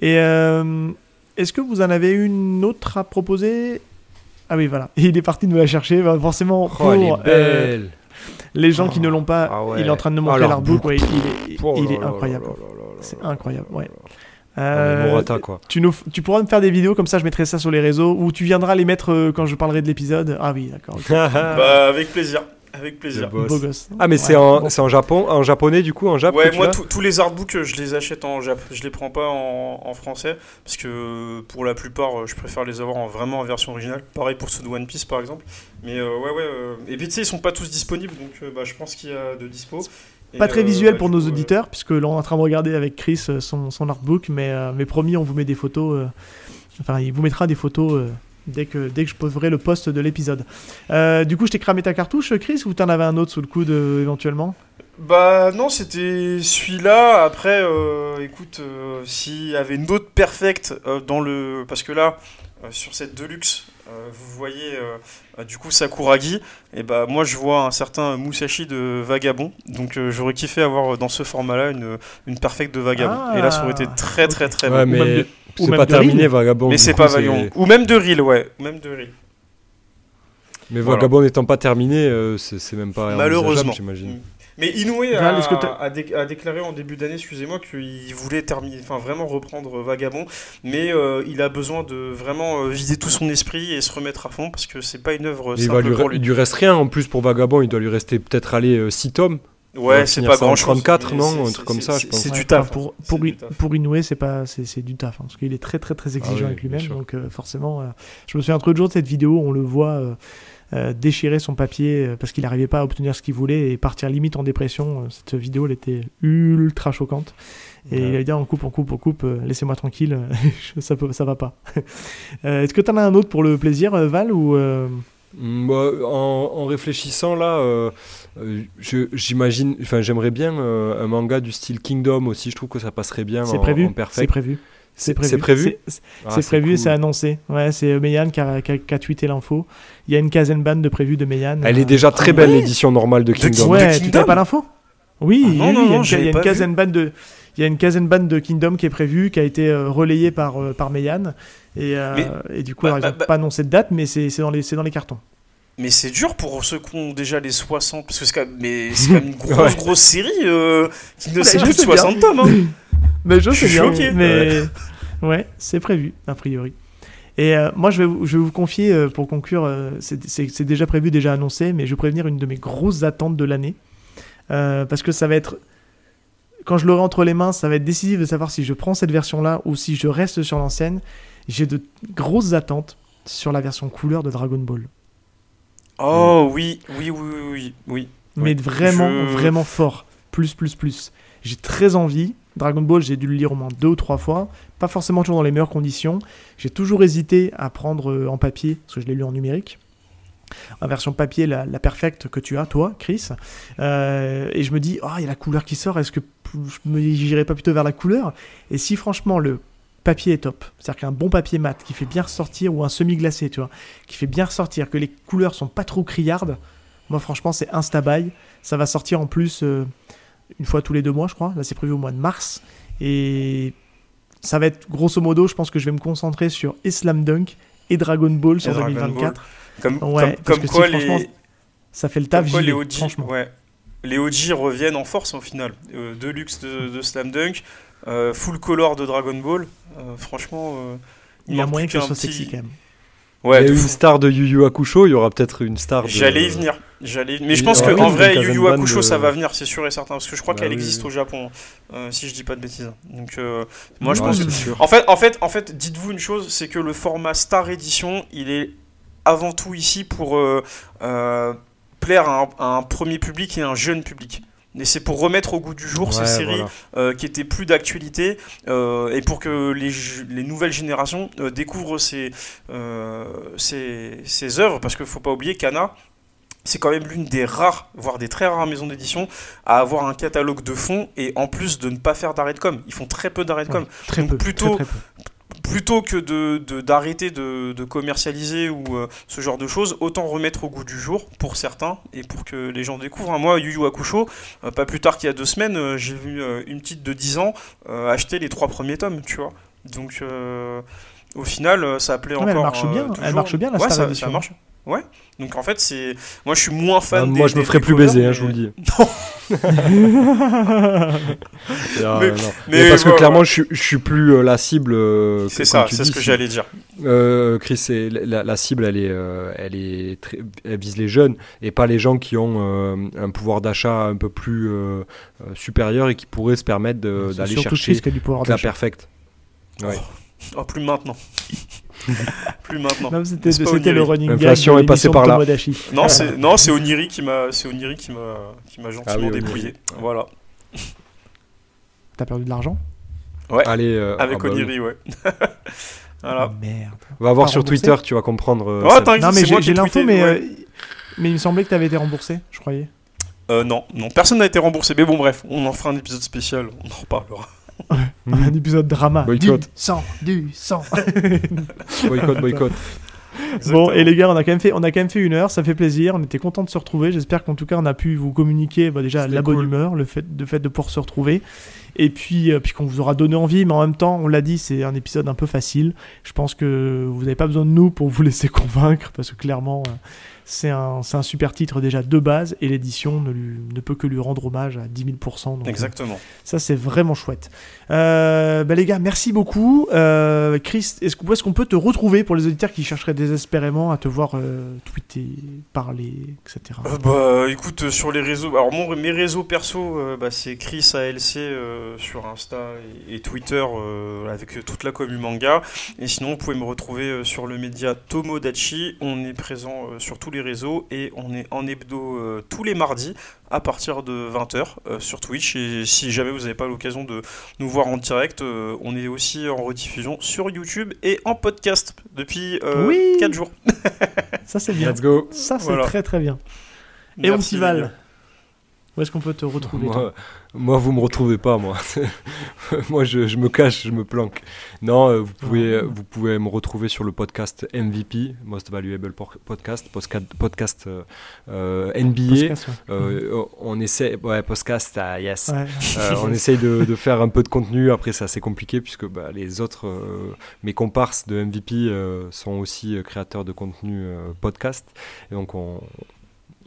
Et euh, est-ce que vous en avez une autre à proposer? Ah oui, voilà. Il est parti de me la chercher, bah, forcément. Oh, elle est pour, euh, belle. les gens qui ne l'ont pas, Ah ouais. il est en train de nous montrer leur l'artbook. book. Ouais, il est, Oh il incroyable. C'est incroyable, ouais. Euh, Morata, quoi. Tu, nous, tu pourras me faire des vidéos comme ça, je mettrai ça sur les réseaux, ou tu viendras les mettre euh, quand je parlerai de l'épisode. Ah oui, d'accord. Bah, avec plaisir. Avec plaisir. Beau gosse. Ah, mais Ouais, c'est en, bon. en Japon, en japonais du coup, en Jap Ouais, moi, tous- les artbooks, je les achète en Jap. Je les prends pas en, en français. Parce que euh, pour la plupart, euh, je préfère les avoir en, vraiment en version originale. Pareil pour ceux de One Piece, par exemple. Mais euh, ouais, ouais. euh, Et puis, tu sais, ils sont pas tous disponibles. Donc, euh, bah, je pense qu'il y a de dispo. Et, Pas très euh, visuel bah, pour nos coup, euh, auditeurs, puisque là on est en train de regarder avec Chris euh, son, son artbook, mais, euh, mais promis, on vous met des photos. euh, enfin, il vous mettra des photos euh, dès, que, dès que je poserai le post de l'épisode. Euh, du coup, je t'ai cramé ta cartouche, Chris, ou t'en avais un autre sous le coude euh, éventuellement? Bah non, c'était celui-là. Après, euh, écoute, euh, s'il y avait une autre perfect euh, dans le... Parce que là, euh, sur cette Deluxe, euh, vous voyez euh, euh, du coup Sakuragi. Et bah moi, je vois un certain Musashi de Vagabond. Donc euh, j'aurais kiffé avoir dans ce format-là une, une perfect de Vagabond. Ah, Et là, ça aurait été très très très Ouais, bon. Ou même mais de- ou même pas de terminé. Vagabond. Mais c'est pas Vagabond. Ou même de Reel, ouais. Ou même de Reel. Mais Voilà. Vagabond n'étant pas terminé, euh, c'est même pas Malheureusement. j'imagine. Mm. Mais Inoue a, dé- déclaré en début d'année, excusez-moi, qu'il voulait terminer, enfin vraiment reprendre Vagabond, mais euh, il a besoin de vraiment euh, vider tout son esprit et se remettre à fond parce que c'est pas une œuvre il, va pour lui. il lui reste rien en plus pour Vagabond, il doit lui rester peut-être aller 6 tomes. Ouais, c'est pas grand chose. 34, non Un truc comme ça, je pense. C'est du taf. Pour, pour, pour Inoue, c'est pas c'est c'est du taf, hein, parce qu'il est très très très exigeant oui, avec lui-même, donc euh, forcément, euh, je me souviens trop de jour de cette vidéo, on le voit euh, déchirer son papier euh, parce qu'il n'arrivait pas à obtenir ce qu'il voulait et partir limite en dépression. Euh, Cette vidéo, elle était ultra choquante. Et Ouais. il a dit on coupe, on coupe, on coupe, laissez-moi tranquille, ça, peut, ça va pas. Est-ce que tu en as un autre pour le plaisir, Val ou bah, en, en réfléchissant là, euh, euh, je- j'imagine, enfin j'aimerais bien euh, un manga du style Kingdom aussi. Je trouve que ça passerait bien c'est en, prévu en C'est prévu. C'est prévu. C'est prévu. C'est- Ah, prévu et c'est annoncé. Ouais, c'est Meian qui a, qui a- qui a tweeté l'info. Il y a une Kazenban de prévu de Meian. Elle euh, est déjà très Ah belle ouais l'édition normale de Kingdom. King- Ouais, de tu Kingdom n'as pas l'info? Oui, Ah non, non, il y a non, une, j'avais il y a une pas vu. Kazenban de il y a une Kazenban de Kingdom qui est prévue, qui a été euh, relayée par euh, par Meian et, euh, Mais- et du coup bah, alors, ils bah, n'ont bah- pas annoncé de date, mais c'est dans les c'est dans les cartons. Mais c'est dur pour ceux qui ont déjà les 60, parce que c'est quand même, quand une grosse Ouais. grosse série euh, qui ne Bah, sait je plus de sais bien. 60 tomes. hein. Mais je Je sais suis bien, choqué. mais ouais, c'est prévu a priori. Et euh, moi, je vais, vous, je vais vous confier, euh, pour conclure, c'est- déjà prévu, déjà annoncé, mais je vais prévenir une de mes grosses attentes de l'année. Parce que ça va être, quand je l'aurai entre les mains, ça va être décisif de savoir si je prends cette version-là ou si je reste sur l'ancienne. J'ai de grosses attentes sur la version couleur de Dragon Ball. Oh oui, oui, oui, oui, oui. Mais vraiment, vraiment fort. Plus, plus, plus. J'ai très envie. Dragon Ball, j'ai dû le lire au moins deux ou trois fois. Pas forcément toujours dans les meilleures conditions. J'ai toujours hésité à prendre euh, en papier, parce que je l'ai lu en numérique. En version papier, la, la perfecte que tu as, toi, Chris. Euh, et je me dis, oh, il y a la couleur qui sort, est-ce que je me j'irai pas plutôt vers la couleur? Et si franchement le papier est top, c'est-à-dire qu'un bon papier mat qui fait bien ressortir, ou un semi-glacé, tu vois, qui fait bien ressortir, que les couleurs sont pas trop criardes, moi franchement c'est insta-buy. Ça va sortir en plus euh, une fois tous les deux mois, je crois. Là c'est prévu au mois de mars. Et ça va être grosso modo, je pense que je vais me concentrer sur Islam Dunk et Dragon Ball sur Et Dragon 2024. Comme, Ouais, comme, parce comme que si, quoi franchement, les, Ça fait le taf, quoi les OG, franchement. ouais. les OG reviennent en force au final. Euh, Deluxe de, de Slam Dunk, full color de Dragon Ball. Euh, franchement, euh, Il y a moyen que ça qu'un soit petit- sexy quand même. Ouais, il y a fou. une star de Yu Yu Hakusho, il y aura peut-être une star de... J'allais y venir. J'allais... Mais je pense que oui, en une vrai, Yu Yu Hakusho, de- ça va venir, c'est sûr et certain, parce que je crois Bah qu'elle oui, existe oui. au Japon, euh, si je dis pas de bêtises. Donc, euh, moi, je pense. sûr. En fait, en fait, en fait, dites-vous une chose, c'est que le format Star Edition, il est avant tout ici pour euh, euh, plaire à un, à un premier public et à un jeune public. Et c'est pour remettre au goût du jour ces séries voilà. euh, qui étaient plus d'actualité euh, et pour que les, nouvelles générations euh, découvrent ces, ces, ces œuvres parce qu'il faut pas oublier qu'Anna c'est quand même l'une des rares, voire des très rares maisons d'édition à avoir un catalogue de fonds et en plus de ne pas faire d'arrêt de com. Ils font très peu d'arrêt de com. Ouais, très Donc peu, plutôt- très, très peu. Plutôt que de, de- d'arrêter de, de commercialiser ou euh, ce genre de choses, autant remettre au goût du jour pour certains et pour que les gens découvrent. Moi, Yu Yu Hakusho, euh, pas plus tard qu'il y a deux semaines, euh, j'ai vu euh, une petite de 10 ans euh, acheter les trois premiers tomes, tu vois. Donc, euh, au final, ça appelait Ouais, mais encore. elle marche euh, bien, elle marche bien, la ouais, Star ça, marche. Ouais. Donc en fait, c'est. Moi, je suis moins fan. Ah, des- moi, je me des- ferai des plus baiser, hein, mais- je vous le dis. Non, Mais- non. mais Mais parce que voilà. clairement, je, suis- je suis plus euh, la cible. euh, C'est ça, c'est ce que j'allais dire. Euh, Chris, la, la cible, elle est, euh, elle est très, elle vise les jeunes et pas les gens qui ont euh, un pouvoir d'achat un peu plus euh, euh, supérieur et qui pourraient se permettre d'aller surtout chercher Chris qui a du pouvoir la perfecte. Ouais. Oh, plus maintenant. plus maintenant. Non, c'était le running gag. L'inflation est passée par là. Tomodachi. Non, c'est non, c'est Oniri qui m'a, c'est Oniri qui m'a, qui m'a gentiment Ah oui, dépouillé. Voilà. T'as perdu de l'argent? Allez, euh, Avec ah bah oui. Oniri, ouais. voilà. Merde. va voir sur remboursé Twitter, tu vas comprendre. euh, Oh, t'inquiète, Non, mais c'est moi j'ai l'info, mais, ouais. euh, mais il me semblait que t'avais été remboursé, je croyais. Euh, non, non, personne n'a été remboursé. Mais bon, bref, on en fera un épisode spécial. On en reparlera. Un épisode drama. Boycott. Du sang, du sang. boycott, boycott. Bon, et les gars, on a, quand même fait, on a quand même fait une heure, ça fait plaisir, on était content de se retrouver. J'espère qu'en tout cas, on a pu vous communiquer bah, déjà la bonne humeur, le fait, de fait de pouvoir se retrouver. Et puis, euh, puis qu'on vous aura donné envie, mais en même temps, on l'a dit, c'est un épisode un peu facile. Je pense que vous n'avez pas besoin de nous pour vous laisser convaincre, parce que clairement, euh, c'est un, un super titre déjà de base, et l'édition ne, ne peut que lui rendre hommage à 10 000%. donc, euh, Exactement. ça, c'est vraiment chouette. Euh, bah, les gars, merci beaucoup. Euh, Chris, est-ce qu'on est qu'on peut te retrouver pour les auditeurs qui chercheraient désespérément à te voir euh, tweeter, parler, etc. Bah, écoute, sur les réseaux, alors mon, mes réseaux perso, bah, c'est Chris ALC sur Insta et, et Twitter avec toute la commu manga. Et sinon, vous pouvez me retrouver sur le média Tomodachi. On est présent sur tous les réseaux et on est en hebdo euh, tous les mardis à partir de 20h sur Twitch. Et si jamais vous n'avez pas l'occasion de nous voir en direct, euh, on est aussi en rediffusion sur YouTube et en podcast depuis euh, Oui. 4 jours. Ça, c'est bien. Let's go. Ça, c'est Voilà. très très bien. Et les Val, gars. où est-ce qu'on peut te retrouver Moi, moi, vous me retrouvez pas, moi. moi, je, je me cache, je me planque. Non, euh, vous pouvez, Ah. vous pouvez me retrouver sur le podcast MVP, Most Valuable Podcast, podcast, podcast euh, euh, NBA. Podcast, ouais. Euh, on essaie, ouais, podcast, ah, yes. Ouais. Euh, on essaye de, de faire un peu de contenu. Après, c'est assez compliqué puisque bah, les autres, euh, mes comparses de MVP euh, sont aussi euh, créateurs de contenu euh, podcast. Et donc, on,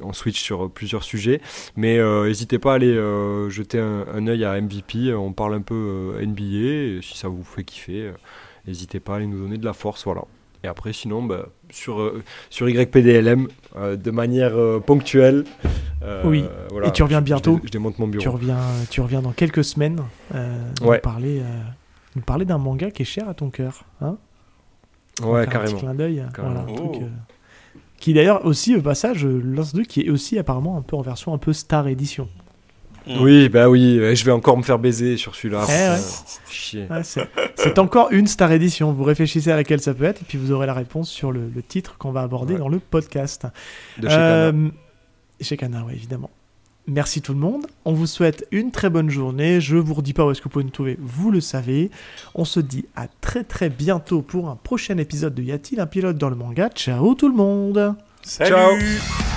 on switch sur plusieurs sujets. Mais euh, n'hésitez pas à aller euh, jeter un, un œil à MVP. On parle un peu euh, NBA. Et si ça vous fait kiffer, euh, n'hésitez pas à aller nous donner de la force. Voilà. Et après, sinon, bah, sur, euh, sur YPDLM, euh, de manière euh, ponctuelle. euh, Oui. voilà, Et tu reviens je bientôt. Je, démonte mon bureau. Tu reviens, tu reviens dans quelques semaines euh, Ouais. nous parler, euh, nous parler d'un manga qui est cher à ton cœur. Hein? Ouais, faire Un carrément. petit clin d'œil. Carrément. Voilà, un truc, Oh. Qui d'ailleurs aussi, au passage, euh, Lance 2, qui est aussi apparemment un peu en version un peu Star Edition. Mm. Oui, bah oui, je vais encore me faire baiser sur celui-là. Eh ouais. Chier. Ouais, c'est c'est encore une Star Edition. Vous réfléchissez à laquelle ça peut être, et puis vous aurez la réponse sur le, le titre qu'on va aborder Ouais. dans le podcast. De chez Kana. Euh, Chez Kana, oui, évidemment. Merci tout le monde. On vous souhaite une très bonne journée. Je vous redis pas où est-ce que vous pouvez nous trouver, vous le savez. On se dit à très très bientôt pour un prochain épisode de Y a-t-il un pilote dans le manga Ciao tout le monde Salut Ciao.